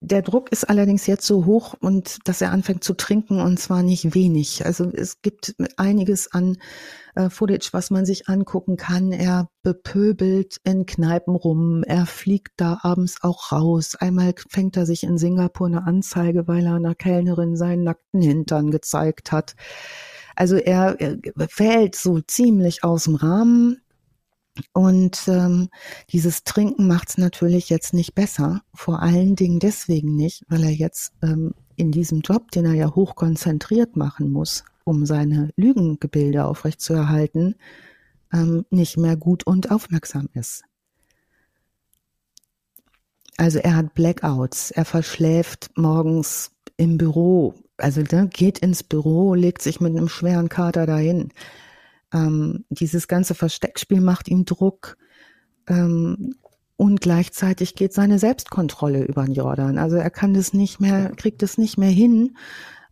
der Druck ist allerdings jetzt so hoch und dass er anfängt zu trinken und zwar nicht wenig. Also es gibt einiges an äh, Footage, was man sich angucken kann. Er bepöbelt in Kneipen rum. Er fliegt da abends auch raus. Einmal fängt er sich in Singapur eine Anzeige, weil er einer Kellnerin seinen nackten Hintern gezeigt hat. Also er, er fällt so ziemlich aus dem Rahmen. Und ähm, dieses Trinken macht es natürlich jetzt nicht besser. Vor allen Dingen deswegen nicht, weil er jetzt ähm, in diesem Job, den er ja hochkonzentriert machen muss, um seine Lügengebilde aufrechtzuerhalten, ähm, nicht mehr gut und aufmerksam ist. Also er hat Blackouts, er verschläft morgens im Büro, also der geht ins Büro, legt sich mit einem schweren Kater dahin. Ähm, dieses ganze Versteckspiel macht ihm Druck. Ähm, und gleichzeitig geht seine Selbstkontrolle über den Jordan. Also er kann das nicht mehr, kriegt es nicht mehr hin.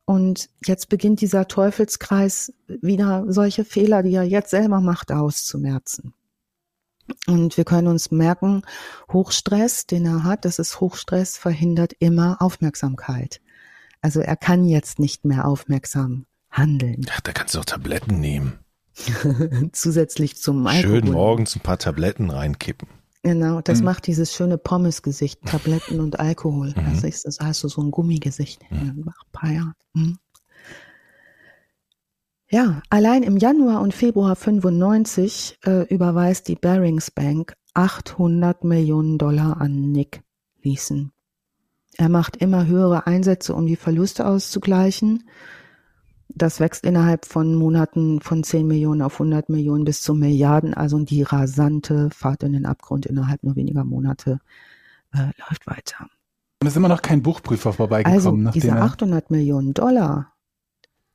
Und jetzt beginnt dieser Teufelskreis wieder solche Fehler, die er jetzt selber macht, auszumerzen. Und wir können uns merken, Hochstress, den er hat, das ist Hochstress, verhindert immer Aufmerksamkeit. Also er kann jetzt nicht mehr aufmerksam handeln.
Ja, da kannst du auch Tabletten nehmen.
Zusätzlich zum Alkohol.
Schön morgens ein paar Tabletten reinkippen.
Genau, das mhm. macht dieses schöne Pommesgesicht, Tabletten und Alkohol. Mhm. Das, ist, das hast du so ein Gummigesicht mhm. nach ein paar Jahren. Mhm. Ja, allein im Januar und Februar 95 äh, überweist die Barings Bank 800 Millionen Dollar an Nick Leeson. Er macht immer höhere Einsätze, um die Verluste auszugleichen das wächst innerhalb von Monaten von 10 Millionen auf 100 Millionen bis zu Milliarden. Also die rasante Fahrt in den Abgrund innerhalb nur weniger Monate äh, läuft weiter.
Und es ist immer noch kein Buchprüfer vorbeigekommen.
Also diese 800 Millionen Dollar,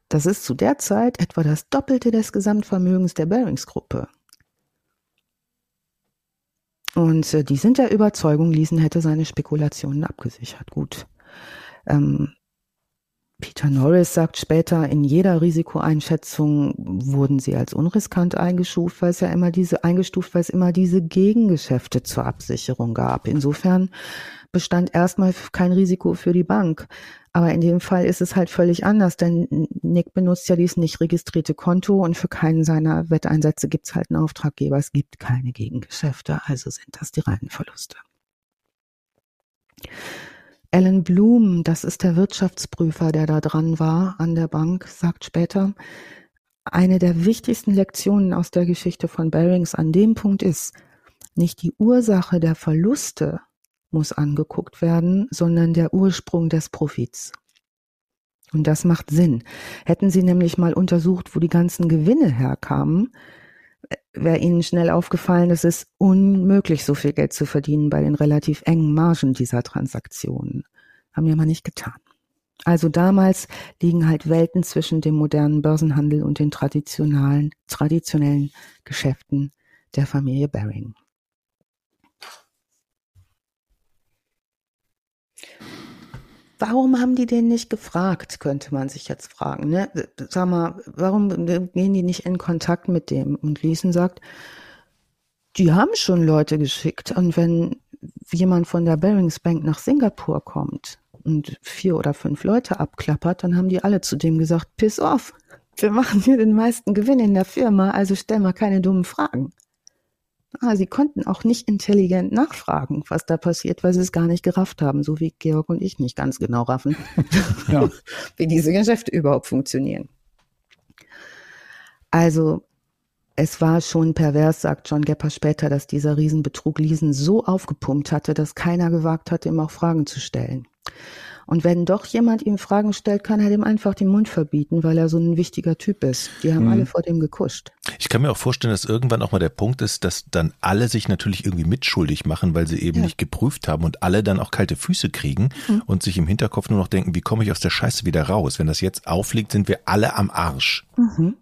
das ist zu der Zeit etwa das Doppelte des Gesamtvermögens der Barings-Gruppe. Und äh, die sind der Überzeugung, Leeson hätte seine Spekulationen abgesichert. Gut. Ähm, Peter Norris sagt später, in jeder Risikoeinschätzung wurden sie als unriskant eingestuft, weil es ja immer diese, eingestuft, weil es immer diese Gegengeschäfte zur Absicherung gab. Insofern bestand erstmal kein Risiko für die Bank. Aber in dem Fall ist es halt völlig anders, denn Nick benutzt ja dieses nicht registrierte Konto und für keinen seiner Wetteinsätze gibt es halt einen Auftraggeber. Es gibt keine Gegengeschäfte, also sind das die reinen Verluste. Alan Bloom, das ist der Wirtschaftsprüfer, der da dran war an der Bank, sagt später, eine der wichtigsten Lektionen aus der Geschichte von Barings an dem Punkt ist, nicht die Ursache der Verluste muss angeguckt werden, sondern der Ursprung des Profits. Und das macht Sinn. Hätten Sie nämlich mal untersucht, wo die ganzen Gewinne herkamen, wäre Ihnen schnell aufgefallen, es ist unmöglich, so viel Geld zu verdienen bei den relativ engen Margen dieser Transaktionen. Haben wir mal nicht getan. Also damals liegen halt Welten zwischen dem modernen Börsenhandel und den traditionellen, traditionellen Geschäften der Familie Baring. Warum haben die den nicht gefragt, könnte man sich jetzt fragen. Ne? Sag mal, warum gehen die nicht in Kontakt mit dem? Und Liesen sagt, die haben schon Leute geschickt. Und wenn jemand von der Barings Bank nach Singapur kommt und vier oder fünf Leute abklappert, dann haben die alle zu dem gesagt, piss off, wir machen hier den meisten Gewinn in der Firma, also stell mal keine dummen Fragen. Ah, sie konnten auch nicht intelligent nachfragen, was da passiert, weil sie es gar nicht gerafft haben, so wie Georg und ich nicht ganz genau raffen, ja. wie diese Geschäfte überhaupt funktionieren. Also es war schon pervers, sagt John Gepper später, dass dieser Riesenbetrug Liesen so aufgepumpt hatte, dass keiner gewagt hat, ihm auch Fragen zu stellen. Und wenn doch jemand ihm Fragen stellt, kann er dem einfach den Mund verbieten, weil er so ein wichtiger Typ ist. Die haben mhm. alle vor dem gekuscht.
Ich kann mir auch vorstellen, dass irgendwann auch mal der Punkt ist, dass dann alle sich natürlich irgendwie mitschuldig machen, weil sie eben ja. nicht geprüft haben und alle dann auch kalte Füße kriegen mhm. und sich im Hinterkopf nur noch denken, wie komme ich aus der Scheiße wieder raus? Wenn das jetzt aufliegt, sind wir alle am Arsch. Mhm.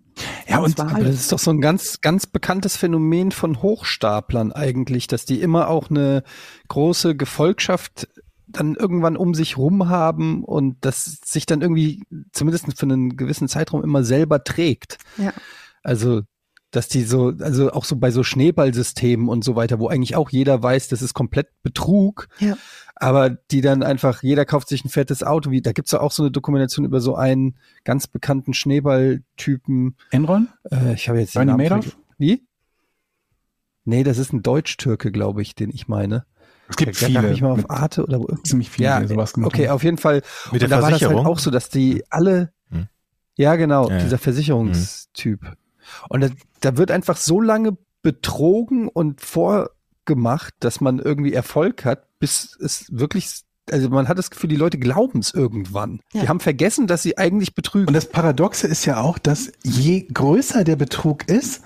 Ja, und aber das ist doch so ein ganz, ganz bekanntes Phänomen von Hochstaplern eigentlich, dass die immer auch eine große Gefolgschaft dann irgendwann um sich rum haben und das sich dann irgendwie zumindest für einen gewissen Zeitraum immer selber trägt. Ja. Also dass die so, also auch so bei so Schneeballsystemen und so weiter, wo eigentlich auch jeder weiß, das ist komplett Betrug, ja. aber die dann einfach, jeder kauft sich ein fettes Auto, wie, da gibt's ja auch so eine Dokumentation über so einen ganz bekannten Schneeballtypen.
Enron?
Äh, ich habe jetzt den
Namen Madoff?
Wie? Nee, das ist ein Deutsch-Türke, glaube ich, den ich meine.
Es gibt okay, viele.
Ich mal auf Arte oder wo
ziemlich viele,
ja, sowas gemacht Okay, haben. auf jeden Fall.
Mit der und da Versicherung? war das
halt auch so, dass die alle, hm. ja genau, ja, dieser Versicherungstyp. Hm. Und da, da wird einfach so lange betrogen und vorgemacht, dass man irgendwie Erfolg hat, bis es wirklich also man hat das Gefühl, die Leute glauben es irgendwann. Ja. Die haben vergessen, dass sie eigentlich betrügen.
Und das Paradoxe ist ja auch, dass je größer der Betrug ist,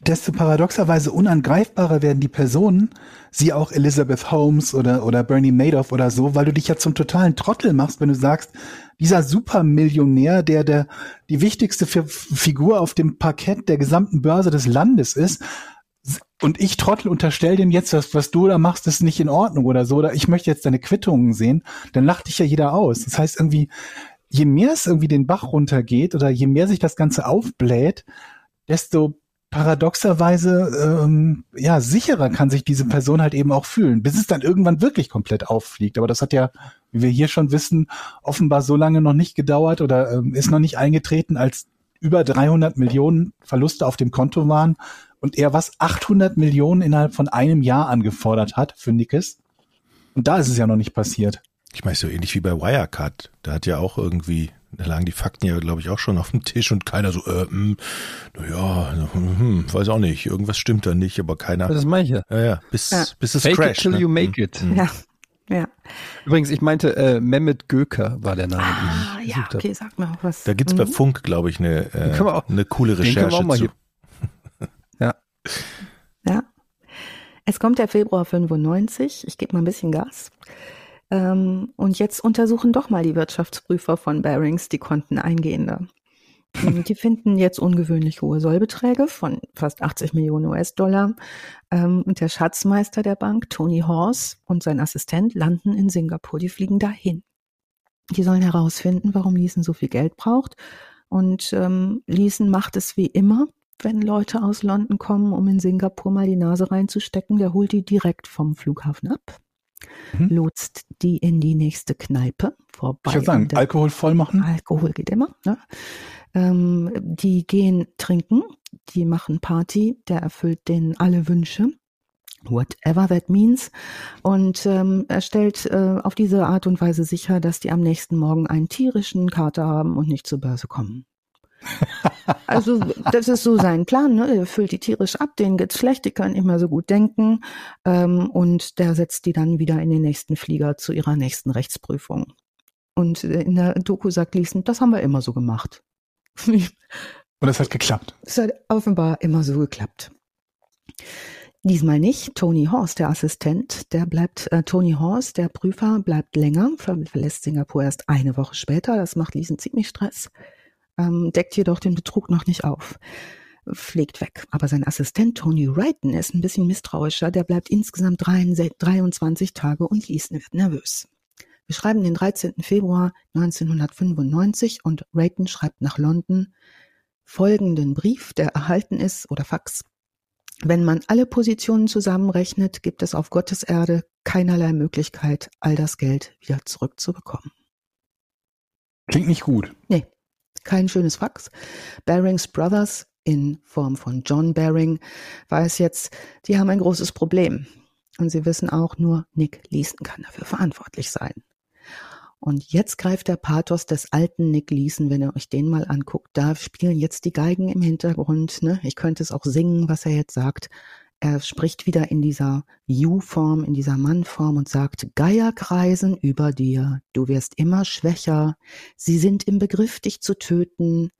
desto paradoxerweise unangreifbarer werden die Personen, sie auch Elizabeth Holmes oder, oder Bernie Madoff oder so, weil du dich ja zum totalen Trottel machst, wenn du sagst, dieser Supermillionär, der der die wichtigste Figur auf dem Parkett der gesamten Börse des Landes ist, und ich Trottel unterstell dem jetzt, dass was du da machst, ist nicht in Ordnung oder so, oder ich möchte jetzt deine Quittungen sehen, dann lacht dich ja jeder aus. Das heißt irgendwie, je mehr es irgendwie den Bach runtergeht oder je mehr sich das Ganze aufbläht, desto paradoxerweise ähm, ja sicherer kann sich diese Person halt eben auch fühlen, bis es dann irgendwann wirklich komplett auffliegt. Aber das hat ja, wie wir hier schon wissen, offenbar so lange noch nicht gedauert oder ähm, ist noch nicht eingetreten, als über 300 Millionen Verluste auf dem Konto waren und er was 800 Millionen innerhalb von einem Jahr angefordert hat für Nickes. Und da ist es ja noch nicht passiert.
Ich meine, so ähnlich wie bei Wirecard. Da hat ja auch irgendwie da lagen die Fakten ja, glaube ich, auch schon auf dem Tisch und keiner so, äh, hm, naja, hm, hm, weiß auch nicht, irgendwas stimmt da nicht, aber keiner.
Das meine ich ja.
Ja, ja, bis, ja. bis es
Fake
crasht.
It till ne? you make it.
Mhm. Ja. Ja.
Übrigens, ich meinte, äh, Mehmet Göker war der Name.
Ah, ja, okay, sag mal was.
Da gibt's mhm. bei Funk, glaube ich, eine, äh, auch, eine coole Recherche zu.
ja.
Ja. Es kommt der Februar 95. Ich gebe mal ein bisschen Gas. Ähm, und jetzt untersuchen doch mal die Wirtschaftsprüfer von Barings die Konten eingehender. Die finden jetzt ungewöhnlich hohe Sollbeträge von fast 80 Millionen US-Dollar. Ähm, und der Schatzmeister der Bank, Tony Horse, und sein Assistent landen in Singapur. Die fliegen dahin. Die sollen herausfinden, warum Leeson so viel Geld braucht. Und ähm, Leeson macht es wie immer, wenn Leute aus London kommen, um in Singapur mal die Nase reinzustecken. Der holt die direkt vom Flughafen ab mhm. lotst die in die nächste Kneipe vorbei.
Ich würde sagen, Alkohol voll machen.
Alkohol geht immer. Ne? Ähm, die gehen trinken, die machen Party, der erfüllt denen alle Wünsche. Whatever that means. Und ähm, er stellt äh, auf diese Art und Weise sicher, dass die am nächsten Morgen einen tierischen Kater haben und nicht zur Börse kommen. Also das ist so sein Plan. Ne? Er füllt die tierisch ab, denen geht's schlecht, die können nicht mehr so gut denken ähm, und der setzt die dann wieder in den nächsten Flieger zu ihrer nächsten Rechtsprüfung. Und in der Doku sagt Liesen, das haben wir immer so gemacht.
und es hat geklappt.
Es hat offenbar immer so geklappt. Diesmal nicht. Tony Horst, der Assistent, der bleibt, äh, Tony Horst, der Prüfer, bleibt länger, verlässt Singapur erst eine Woche später. Das macht Liesen ziemlich Stress ähm, deckt jedoch den Betrug noch nicht auf. Pflegt weg. Aber sein Assistent Tony Wrighton ist ein bisschen misstrauischer. Der bleibt insgesamt 23 Tage und Leeson wird nervös. Wir schreiben den 13. Februar 1995 und Wrighton schreibt nach London folgenden Brief, der erhalten ist, oder Fax. Wenn man alle Positionen zusammenrechnet, gibt es auf Gottes Erde keinerlei Möglichkeit, all das Geld wieder zurückzubekommen.
Klingt nicht gut.
Nee, kein schönes Fax. Barings Brothers in Form von John Baring weiß jetzt, die haben ein großes Problem. Und sie wissen auch, nur Nick Leeson kann dafür verantwortlich sein. Und jetzt greift der Pathos des alten Nick Leeson, wenn ihr euch den mal anguckt. Da spielen jetzt die Geigen im Hintergrund. Ne? Ich könnte es auch singen, was er jetzt sagt. Er spricht wieder in dieser You-Form, in dieser Mann-Form und sagt, Geier kreisen über dir, du wirst immer schwächer, sie sind im Begriff, dich zu töten.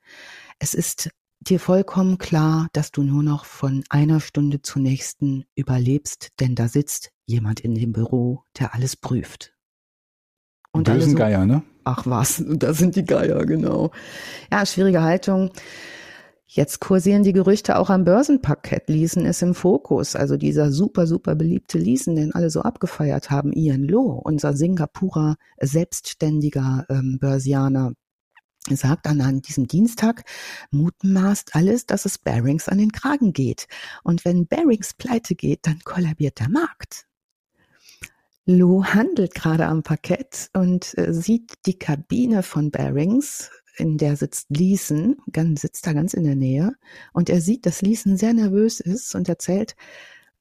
Es ist dir vollkommen klar, dass du nur noch von einer Stunde zur nächsten überlebst, denn da sitzt jemand in dem Büro, der alles prüft.
Und Bösen so, Geier, ne?
Ach was, da sind die Geier, genau. Ja, schwierige Haltung. Jetzt kursieren die Gerüchte auch am Börsenparkett. Leeson ist im Fokus. Also dieser super, super beliebte Leeson, den alle so abgefeiert haben. Ian Loh, unser Singapurer selbstständiger ähm, Börsianer, sagt dann an diesem Dienstag, mutmaßt alles, dass es Barings an den Kragen geht. Und wenn Barings pleite geht, dann kollabiert der Markt. Lou handelt gerade am Parkett und äh, sieht die Kabine von Barings in der sitzt Leeson, ganz, sitzt da ganz in der Nähe und er sieht, dass Leeson sehr nervös ist und erzählt,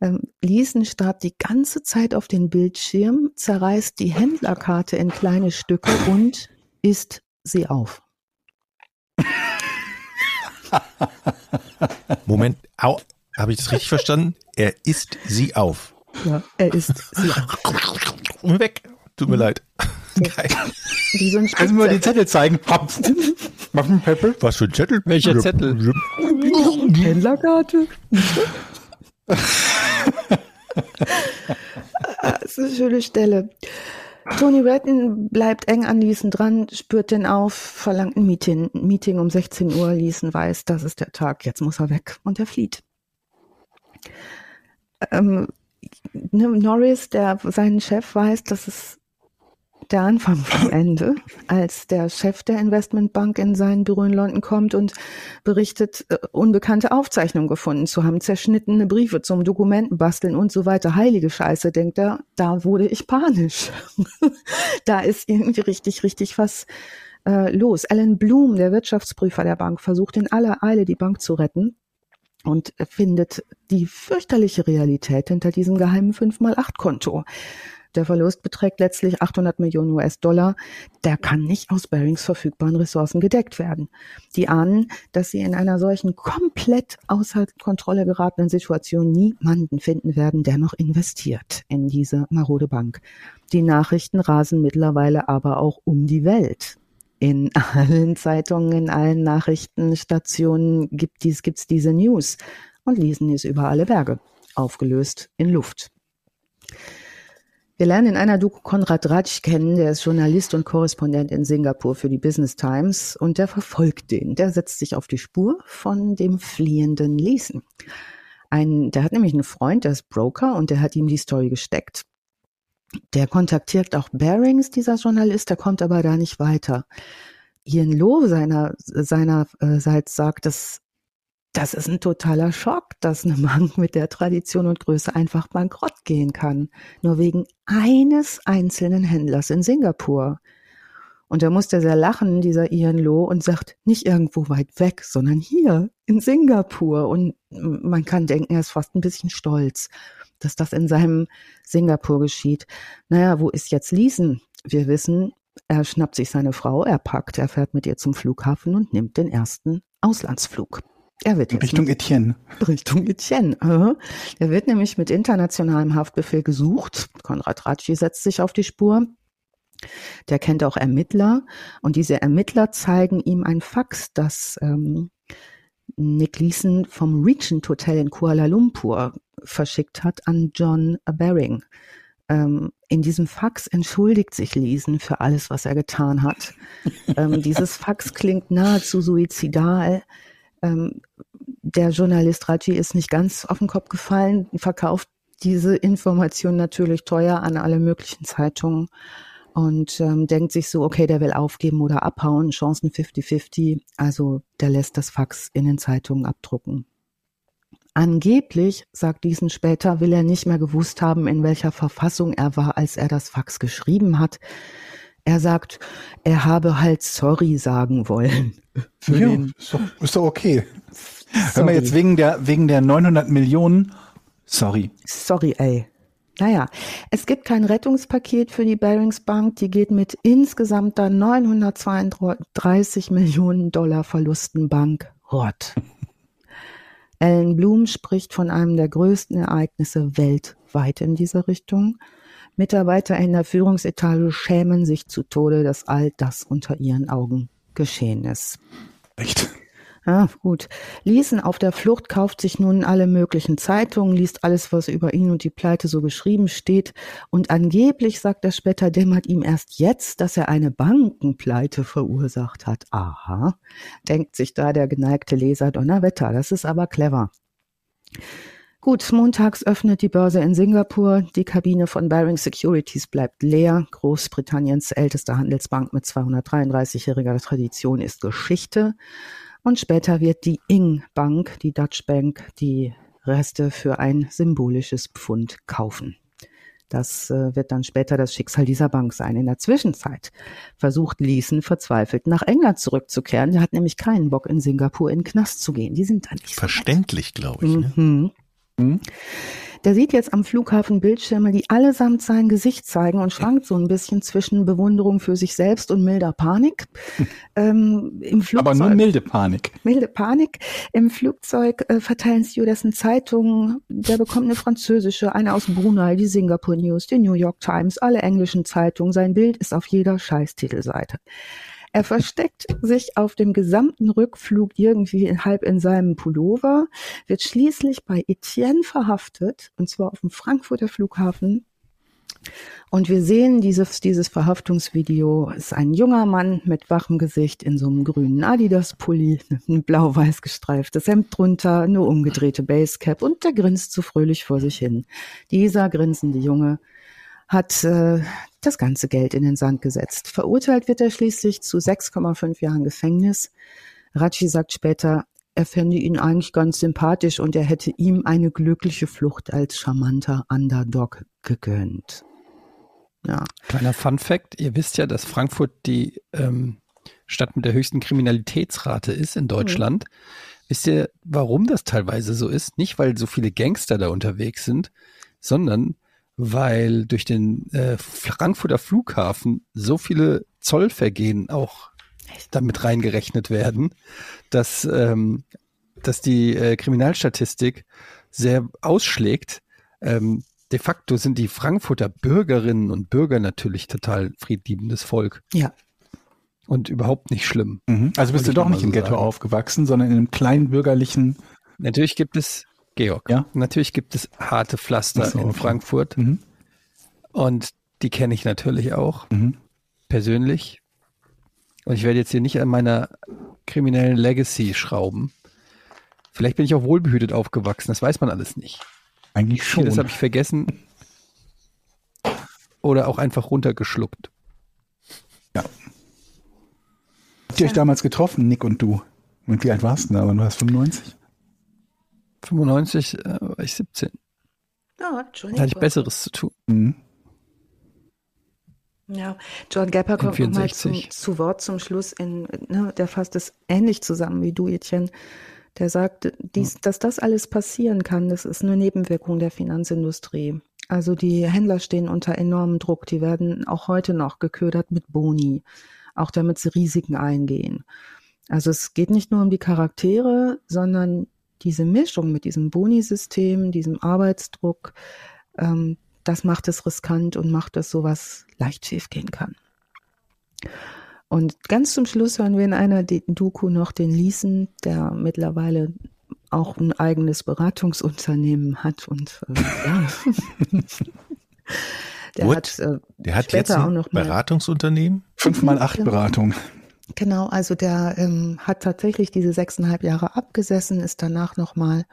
ähm, Leeson starrt die ganze Zeit auf den Bildschirm, zerreißt die Händlerkarte in kleine Stücke und isst sie auf.
Moment, habe ich das richtig verstanden? Er isst sie auf.
Ja, er isst sie auf.
Weg. Tut mir leid.
Geil. Wie so ein Kannst du mir die Zettel zeigen?
Pepper? Was für ein Zettel?
Welcher Zettel?
Händlerkarte. das ist eine schöne Stelle. Tony Redden bleibt eng an Leeson dran, spürt den auf, verlangt ein Meeting, Meeting um 16 Uhr. Leeson weiß, das ist der Tag, jetzt muss er weg und er flieht. Ähm, ne, Norris, der seinen Chef weiß, dass es der Anfang vom Ende, als der Chef der Investmentbank in sein Büro in London kommt und berichtet, äh, unbekannte Aufzeichnungen gefunden zu haben, zerschnittene Briefe zum Dokumentenbasteln und so weiter. Heilige Scheiße, denkt er, da wurde ich panisch. da ist irgendwie richtig, richtig was äh, los. Alan Bloom, der Wirtschaftsprüfer der Bank, versucht in aller Eile die Bank zu retten und findet die fürchterliche Realität hinter diesem geheimen 5x8-Konto. Der Verlust beträgt letztlich 800 Millionen US-Dollar. Der kann nicht aus Barings verfügbaren Ressourcen gedeckt werden. Die ahnen, dass sie in einer solchen komplett außer Kontrolle geratenen Situation niemanden finden werden, der noch investiert in diese marode Bank. Die Nachrichten rasen mittlerweile aber auch um die Welt. In allen Zeitungen, in allen Nachrichtenstationen gibt es gibt's diese News und lesen es über alle Berge, aufgelöst in Luft. Wir lernen in einer Doku Konrad Ratsch kennen, der ist Journalist und Korrespondent in Singapur für die Business Times und der verfolgt den. Der setzt sich auf die Spur von dem fliehenden Lesen. Ein, der hat nämlich einen Freund, der ist Broker und der hat ihm die Story gesteckt. Der kontaktiert auch Bearings, dieser Journalist, der kommt aber da nicht weiter. Ian Loh seiner, seinerseits sagt, dass das ist ein totaler Schock, dass eine Bank mit der Tradition und Größe einfach bankrott gehen kann. Nur wegen eines einzelnen Händlers in Singapur. Und da musste sehr lachen, dieser Ian Loh, und sagt, nicht irgendwo weit weg, sondern hier in Singapur. Und man kann denken, er ist fast ein bisschen stolz, dass das in seinem Singapur geschieht. Naja, wo ist jetzt Leeson? Wir wissen, er schnappt sich seine Frau, er packt, er fährt mit ihr zum Flughafen und nimmt den ersten Auslandsflug. Er wird
jetzt Richtung mit, Etienne.
Richtung Etienne. Er wird nämlich mit internationalem Haftbefehl gesucht. Konrad Ratschi setzt sich auf die Spur. Der kennt auch Ermittler und diese Ermittler zeigen ihm ein Fax, das ähm, Nick Leeson vom Regent Hotel in Kuala Lumpur verschickt hat an John Baring. Ähm, in diesem Fax entschuldigt sich Leeson für alles, was er getan hat. ähm, dieses Fax klingt nahezu suizidal. Ähm, der Journalist Raji ist nicht ganz auf den Kopf gefallen, verkauft diese Information natürlich teuer an alle möglichen Zeitungen und ähm, denkt sich so, okay, der will aufgeben oder abhauen, Chancen 50-50, also der lässt das Fax in den Zeitungen abdrucken. Angeblich, sagt diesen später, will er nicht mehr gewusst haben, in welcher Verfassung er war, als er das Fax geschrieben hat. Er sagt, er habe halt sorry sagen wollen.
ja, ist doch, ist doch okay. Wenn man jetzt wegen der, wegen der 900 Millionen, sorry.
Sorry, ey. Naja, es gibt kein Rettungspaket für die Barings Bank. Die geht mit insgesamt 932 Millionen Dollar Verlusten bankrott. Ellen Bloom spricht von einem der größten Ereignisse weltweit in dieser Richtung. Mitarbeiter in der Führungsetage schämen sich zu Tode, dass all das unter ihren Augen geschehen ist.
Echt?
Ja, gut. Liesen auf der Flucht kauft sich nun alle möglichen Zeitungen, liest alles, was über ihn und die Pleite so geschrieben steht. Und angeblich, sagt er später, dämmert ihm erst jetzt, dass er eine Bankenpleite verursacht hat. Aha, denkt sich da der geneigte Leser Donnerwetter. Das ist aber clever. Gut, montags öffnet die Börse in Singapur. Die Kabine von Baring Securities bleibt leer. Großbritanniens älteste Handelsbank mit 233-jähriger Tradition ist Geschichte. Und später wird die Ing Bank, die Dutch Bank, die Reste für ein symbolisches Pfund kaufen. Das äh, wird dann später das Schicksal dieser Bank sein. In der Zwischenzeit versucht Leeson verzweifelt nach England zurückzukehren. Der hat nämlich keinen Bock in Singapur in den Knast zu gehen. Die sind da nicht
Verständlich, so glaube ich. Ne?
Mhm. Mhm. Der sieht jetzt am Flughafen Bildschirme, die allesamt sein Gesicht zeigen und schwankt so ein bisschen zwischen Bewunderung für sich selbst und milder Panik.
ähm, im Flugzeug, Aber nur milde Panik.
Milde Panik. Im Flugzeug äh, verteilen Stewardessen Zeitungen. Der bekommt eine französische, eine aus Brunei, die Singapore News, die New York Times, alle englischen Zeitungen. Sein Bild ist auf jeder Scheißtitelseite. Er versteckt sich auf dem gesamten Rückflug irgendwie halb in seinem Pullover, wird schließlich bei Etienne verhaftet, und zwar auf dem Frankfurter Flughafen. Und wir sehen dieses, dieses Verhaftungsvideo. Es ist ein junger Mann mit wachem Gesicht in so einem grünen Adidas-Pulli, ein blau-weiß gestreiftes Hemd drunter, eine umgedrehte Basecap und der grinst so fröhlich vor sich hin. Dieser grinsende Junge hat äh, das ganze Geld in den Sand gesetzt. Verurteilt wird er schließlich zu 6,5 Jahren Gefängnis. Rachi sagt später, er fände ihn eigentlich ganz sympathisch und er hätte ihm eine glückliche Flucht als charmanter Underdog gegönnt.
Ja. Kleiner Fun Fact, ihr wisst ja, dass Frankfurt die ähm, Stadt mit der höchsten Kriminalitätsrate ist in Deutschland. Mhm. Wisst ihr, warum das teilweise so ist? Nicht, weil so viele Gangster da unterwegs sind, sondern weil durch den äh, Frankfurter Flughafen so viele Zollvergehen auch damit reingerechnet werden, dass, ähm, dass die äh, Kriminalstatistik sehr ausschlägt. Ähm, de facto sind die Frankfurter Bürgerinnen und Bürger natürlich total friedliebendes Volk.
Ja.
Und überhaupt nicht schlimm.
Mhm. Also bist du doch nicht so im Ghetto sagen. aufgewachsen, sondern in einem kleinen bürgerlichen.
Natürlich gibt es Georg. Ja? Natürlich gibt es harte Pflaster so, in okay. Frankfurt. Mhm. Und die kenne ich natürlich auch mhm. persönlich. Und ich werde jetzt hier nicht an meiner kriminellen Legacy schrauben. Vielleicht bin ich auch wohlbehütet aufgewachsen, das weiß man alles nicht.
Eigentlich schon.
Das habe ich vergessen. Oder auch einfach runtergeschluckt.
Ja. Habt ihr euch damals getroffen, Nick und du? Und wie alt warst du da? Du warst 95?
95 äh, war ich 17. Oh, da hatte ich Besseres zu tun. Mhm.
Ja, John Gapper kommt nochmal zu, zu Wort zum Schluss, in, ne, der fasst es ähnlich zusammen wie du, Etienne. Der sagt, dies, dass das alles passieren kann, das ist eine Nebenwirkung der Finanzindustrie. Also die Händler stehen unter enormem Druck, die werden auch heute noch geködert mit Boni, auch damit sie Risiken eingehen. Also es geht nicht nur um die Charaktere, sondern diese Mischung mit diesem Boni-System, diesem Arbeitsdruck, ähm, das macht es riskant und macht, dass sowas leicht schiefgehen kann. Und ganz zum Schluss hören wir in einer Doku noch den Liesen, der mittlerweile auch ein eigenes Beratungsunternehmen hat und äh, ja.
der What? hat, äh, der hat jetzt ein auch noch Beratungsunternehmen?
Fünf mal acht Beratung.
Genau, also der ähm, hat tatsächlich diese sechseinhalb Jahre abgesessen, ist danach nochmal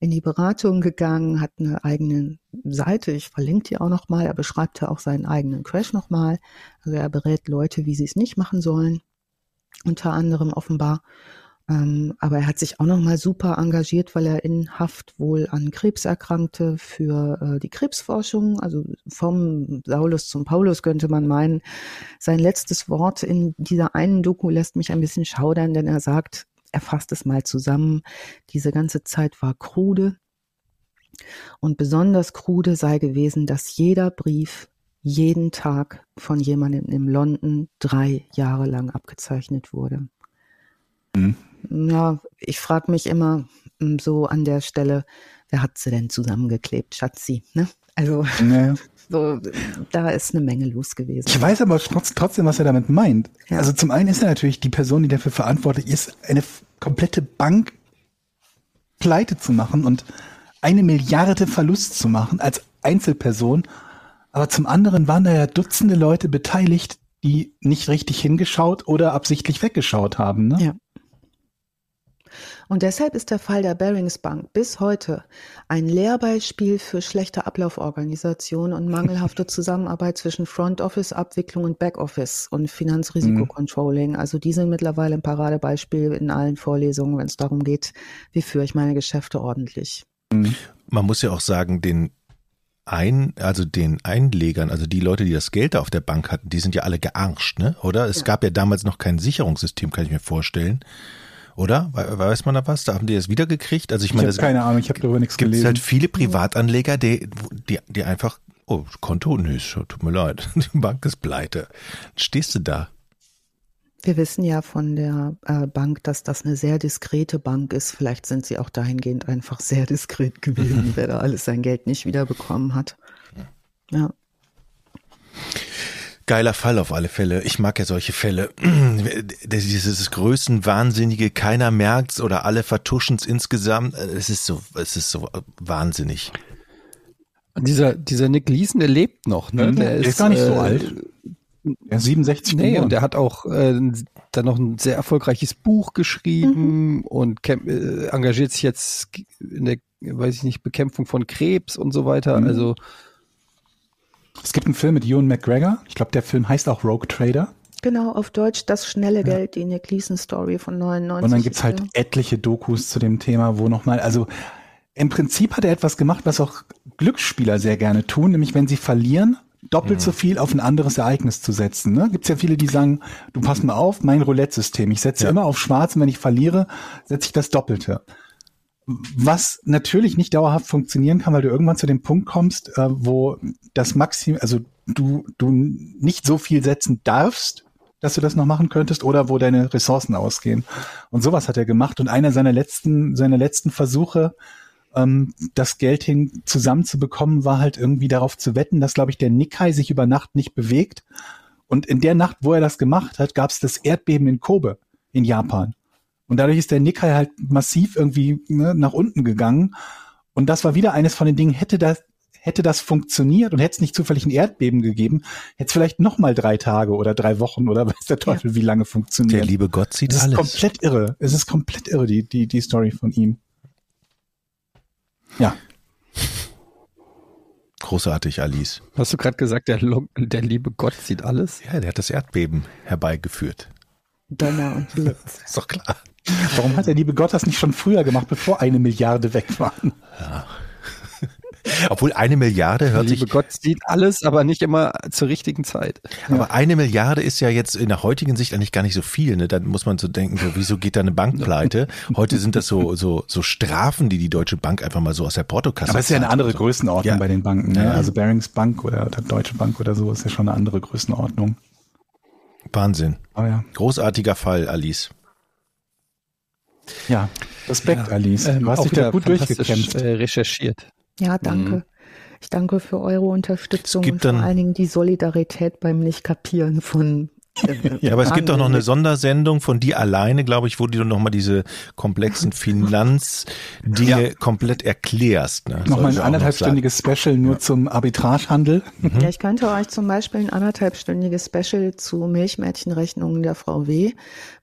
in die Beratung gegangen, hat eine eigene Seite, ich verlinke die auch nochmal, er beschreibt ja auch seinen eigenen Crash nochmal. Also er berät Leute, wie sie es nicht machen sollen, unter anderem offenbar. Ähm, aber er hat sich auch nochmal super engagiert, weil er in Haft wohl an Krebs erkrankte für äh, die Krebsforschung. Also vom Saulus zum Paulus könnte man meinen. Sein letztes Wort in dieser einen Doku lässt mich ein bisschen schaudern, denn er sagt, er fasst es mal zusammen. Diese ganze Zeit war krude. Und besonders krude sei gewesen, dass jeder Brief jeden Tag von jemandem in London drei Jahre lang abgezeichnet wurde. Mhm. Ja, ich frage mich immer hm, so an der Stelle, wer hat sie denn zusammengeklebt, Schatzi? Ne? Also nee. so, da ist eine Menge los gewesen.
Ich weiß aber trotzdem, was er damit meint. Ja. Also zum einen ist er natürlich die Person, die dafür verantwortlich ist, eine komplette Bank pleite zu machen und eine Milliarde Verlust zu machen als Einzelperson. Aber zum anderen waren da ja Dutzende Leute beteiligt, die nicht richtig hingeschaut oder absichtlich weggeschaut haben. Ne? Ja.
Und deshalb ist der Fall der Barings Bank bis heute ein Lehrbeispiel für schlechte Ablauforganisation und mangelhafte Zusammenarbeit zwischen Front Office Abwicklung und Back Office und Finanzrisikocontrolling. Also die sind mittlerweile ein Paradebeispiel in allen Vorlesungen, wenn es darum geht, wie führe ich meine Geschäfte ordentlich.
Mhm. Man muss ja auch sagen, den ein, also den Einlegern, also die Leute, die das Geld da auf der Bank hatten, die sind ja alle gearscht, ne? Oder? Es ja. gab ja damals noch kein Sicherungssystem, kann ich mir vorstellen oder? Weiß man da was? Da haben die das wiedergekriegt? Also ich, ich meine,
keine Ahnung, ich habe darüber nichts gelesen. Es
halt viele Privatanleger, die, die, die einfach, oh, Konto, nö, tut mir leid, die Bank ist pleite. Stehst du da?
Wir wissen ja von der äh, Bank, dass das eine sehr diskrete Bank ist. Vielleicht sind sie auch dahingehend einfach sehr diskret gewesen, wer da alles sein Geld nicht wiederbekommen hat. Ja.
Geiler Fall auf alle Fälle. Ich mag ja solche Fälle. Dieses Größenwahnsinnige, keiner merkt's oder alle vertuschen's insgesamt. Es ist so, es ist so wahnsinnig.
dieser, dieser Nick Leeson, der lebt noch, ne?
Mhm. Der, der ist, ist, gar nicht äh, so alt.
Er ist 67 Nee, und der hat auch äh, dann noch ein sehr erfolgreiches Buch geschrieben mhm. und äh, engagiert sich jetzt in der, weiß ich nicht, Bekämpfung von Krebs und so weiter. Mhm. Also
es gibt einen Film mit Ewan McGregor. Ich glaube, der Film heißt auch Rogue Trader.
Genau, auf Deutsch das schnelle Geld, die Nick Leeson Story von 99.
Und dann gibt's halt etliche Dokus zu dem Thema, wo nochmal, also im Prinzip hat er etwas gemacht, was auch Glücksspieler sehr gerne tun, nämlich wenn sie verlieren, doppelt mhm. so viel auf ein anderes Ereignis zu setzen. Ne? Gibt ja viele, die sagen, du pass mal auf, mein Roulette-System, ich setze ja. immer auf schwarz und wenn ich verliere, setze ich das Doppelte was natürlich nicht dauerhaft funktionieren kann, weil du irgendwann zu dem Punkt kommst, äh, wo das Maximum, also du, du nicht so viel setzen darfst, dass du das noch machen könntest oder wo deine Ressourcen ausgehen. Und sowas hat er gemacht. Und einer seiner letzten, seiner letzten Versuche, ähm, das Geld hin zusammenzubekommen, war halt irgendwie darauf zu wetten, dass, glaube ich, der Nikkei sich über Nacht nicht bewegt. Und in der Nacht, wo er das gemacht hat, gab es das Erdbeben in Kobe in Japan. Und dadurch ist der Nikkei halt massiv irgendwie ne, nach unten gegangen. Und das war wieder eines von den Dingen, hätte das, hätte das funktioniert und hätte es nicht zufällig ein Erdbeben gegeben, hätte es vielleicht noch mal drei Tage oder drei Wochen oder weiß der Teufel, ja. wie lange funktioniert.
Der liebe Gott sieht
es
alles.
Es ist komplett irre. Es ist komplett irre, die, die, die Story von ihm. Ja.
Großartig, Alice.
Hast du gerade gesagt, der, der liebe Gott sieht alles?
Ja, der hat das Erdbeben herbeigeführt.
Donner und Blitz.
ist doch klar.
Warum hat der liebe Gott das nicht schon früher gemacht, bevor eine Milliarde weg waren? Ja.
Obwohl eine Milliarde hört
der liebe
sich.
Gott sieht alles, aber nicht immer zur richtigen Zeit.
Aber ja. eine Milliarde ist ja jetzt in der heutigen Sicht eigentlich gar nicht so viel. Ne? Dann muss man so denken, so, wieso geht da eine Bank pleite? Heute sind das so, so, so Strafen, die die Deutsche Bank einfach mal so aus der Portokasse
Aber es ist ja eine andere so. Größenordnung ja. bei den Banken. Ne? Also Barings Bank oder, oder Deutsche Bank oder so ist ja schon eine andere Größenordnung.
Wahnsinn.
Oh ja.
Großartiger Fall, Alice.
Ja, Respekt, ja, Alice. Du ähm, hast dich da gut durchgekämpft.
Äh, recherchiert.
Ja, danke. Mhm. Ich danke für eure Unterstützung und vor allen Dingen die Solidarität beim Nicht-Kapieren von
ja, aber es gibt doch noch eine Sondersendung von dir alleine, glaube ich, wo du nochmal diese komplexen Finanzdinge ja. komplett erklärst. Ne?
Nochmal ein anderthalbstündiges Special nur ja. zum Arbitragehandel.
Mhm. Ja, ich könnte euch zum Beispiel ein anderthalbstündiges Special zu Milchmädchenrechnungen der VW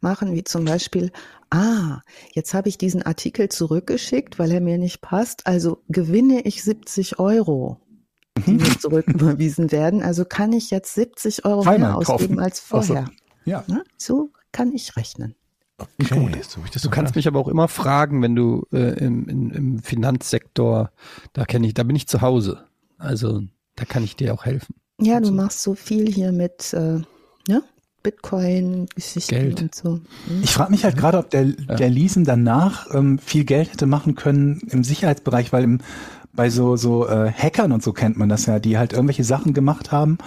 machen, wie zum Beispiel Ah, jetzt habe ich diesen Artikel zurückgeschickt, weil er mir nicht passt. Also gewinne ich 70 Euro die mhm. mir zurücküberwiesen werden. Also kann ich jetzt 70 Euro mehr ausgeben als vorher. So. Ja. So kann ich rechnen.
Okay. So du kannst mich aber auch immer fragen, wenn du äh, im, im, im Finanzsektor, da kenne ich, da bin ich zu Hause. Also da kann ich dir auch helfen.
Ja, du so. machst so viel hier mit äh, ne? Bitcoin-Geschichten Geld. und so.
Mhm. Ich frage mich halt gerade, ob der, der Leasen danach ähm, viel Geld hätte machen können im Sicherheitsbereich, weil im bei so, so äh, Hackern und so kennt man das ja, die halt irgendwelche Sachen gemacht haben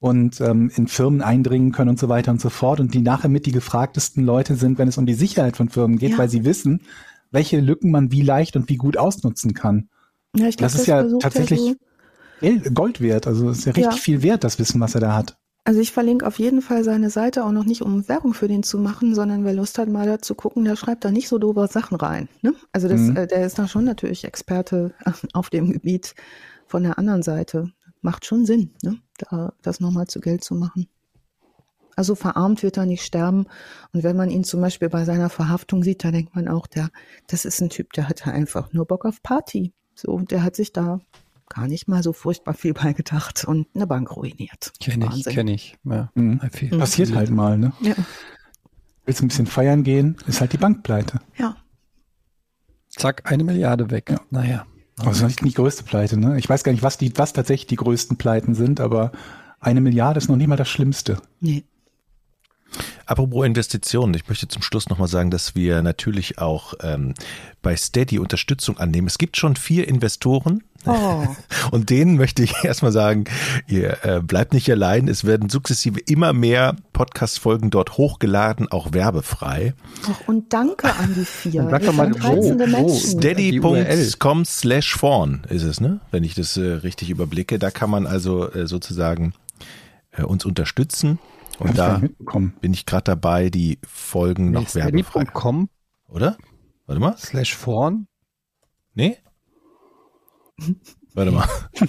und ähm, in Firmen eindringen können und so weiter und so fort und die nachher mit die gefragtesten Leute sind, wenn es um die Sicherheit von Firmen geht, ja. weil sie wissen, welche Lücken man wie leicht und wie gut ausnutzen kann. Ja, ich glaub, das ist das ja tatsächlich Gold wert. Also es ist ja richtig ja. viel wert, das Wissen, was er da hat.
Also ich verlinke auf jeden Fall seine Seite auch noch nicht, um Werbung für den zu machen, sondern wer Lust hat, mal da zu gucken, der schreibt da nicht so doofe Sachen rein. Ne? Also das, mhm. äh, der ist da schon natürlich Experte auf dem Gebiet von der anderen Seite. Macht schon Sinn, ne? da, das nochmal zu Geld zu machen. Also verarmt wird er nicht sterben. Und wenn man ihn zum Beispiel bei seiner Verhaftung sieht, da denkt man auch, der, das ist ein Typ, der hatte einfach nur Bock auf Party. So, der hat sich da gar nicht mal so furchtbar viel beigedacht und eine Bank ruiniert.
Kenne ich, kenne ich. Ja,
mhm. Passiert halt mal, ne? Ja. Willst du ein bisschen feiern gehen, ist halt die Bank pleite.
Ja.
Zack, eine Milliarde weg. Ja. Naja.
Aber das ist nicht die größte Pleite, ne? Ich weiß gar nicht, was die, was tatsächlich die größten Pleiten sind, aber eine Milliarde ist noch nicht mal das Schlimmste. Nee.
Apropos Investitionen, ich möchte zum Schluss nochmal sagen, dass wir natürlich auch ähm, bei Steady Unterstützung annehmen. Es gibt schon vier Investoren. Oh. Und denen möchte ich erstmal sagen, ihr äh, bleibt nicht allein. Es werden sukzessive immer mehr Podcast-Folgen dort hochgeladen, auch werbefrei.
Ach, und danke an die vier.
Sag doch mal, wo, wo? Steady.com slash vorn ist es, ne? Wenn ich das äh, richtig überblicke. Da kann man also äh, sozusagen äh, uns unterstützen. Und da bin ich gerade dabei, die Folgen nee, noch werbefrei.
.com
Oder? Warte mal.
Slash vorn.
Nee? Warte mal.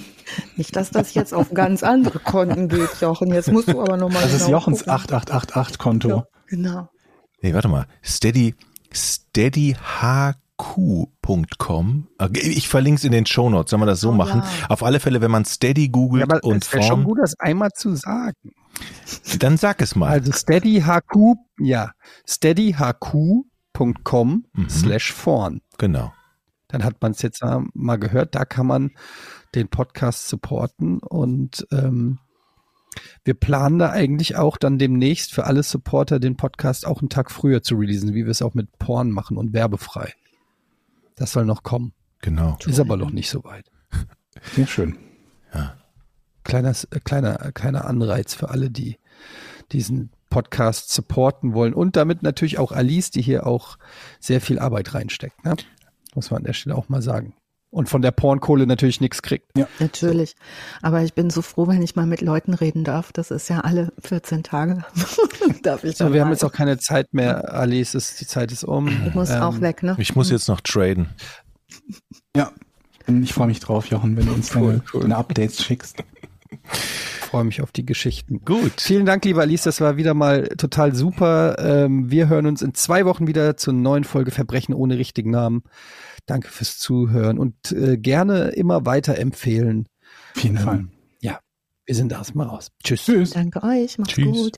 Nicht, dass das jetzt auf ganz andere Konten geht, Jochen. Jetzt musst du aber nochmal.
Das genau ist Jochens 8888-Konto. Ja,
genau.
Nee, warte mal. Steady, steadyhq.com. Ich verlinke es in den Show Notes. Sollen wir das so oh, machen? Ja. Auf alle Fälle, wenn man Steady googelt ja, aber und
Es wäre schon gut, das einmal zu sagen.
Dann sag es mal.
Also steadyhq, ja, steadyhq.com mhm. slash vorn.
Genau.
Dann hat man es jetzt mal gehört, da kann man den Podcast supporten und ähm, wir planen da eigentlich auch dann demnächst für alle Supporter den Podcast auch einen Tag früher zu releasen, wie wir es auch mit Porn machen und werbefrei. Das soll noch kommen.
Genau.
Ist aber noch nicht so weit.
Sehr schön.
Ja kleiner, kleiner, kleiner Anreiz für alle, die diesen Podcast supporten wollen und damit natürlich auch Alice, die hier auch sehr viel Arbeit reinsteckt. Ne? Muss man an der Stelle auch mal sagen. Und von der Pornkohle natürlich nichts kriegt.
Ja. Natürlich. Aber ich bin so froh, wenn ich mal mit Leuten reden darf. Das ist ja alle 14 Tage.
darf ich so, wir haben jetzt auch keine Zeit mehr, Alice. Ist, die Zeit ist um.
Ich muss ähm, auch weg, ne?
Ich muss jetzt noch traden.
Ja. Ich freue mich drauf, Jochen, wenn du uns deine, cool. deine Updates schickst.
Ich freue mich auf die Geschichten. Gut. Vielen Dank, lieber Alice. Das war wieder mal total super. Ähm, wir hören uns in zwei Wochen wieder zur neuen Folge Verbrechen ohne richtigen Namen. Danke fürs Zuhören und äh, gerne immer weiter empfehlen.
Auf jeden ähm, Fall.
Ja, wir sind erstmal raus. Tschüss.
Tschüss. Danke euch. Macht's Tschüss. gut.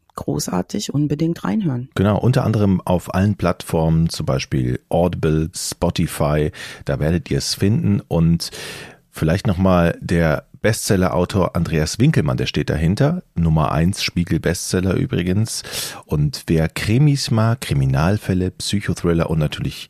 großartig, unbedingt reinhören.
Genau, unter anderem auf allen Plattformen, zum Beispiel Audible, Spotify, da werdet ihr es finden und vielleicht nochmal der Bestseller-Autor Andreas Winkelmann, der steht dahinter. Nummer eins Spiegel-Bestseller übrigens. Und wer Krimis mag, Kriminalfälle, Psychothriller und natürlich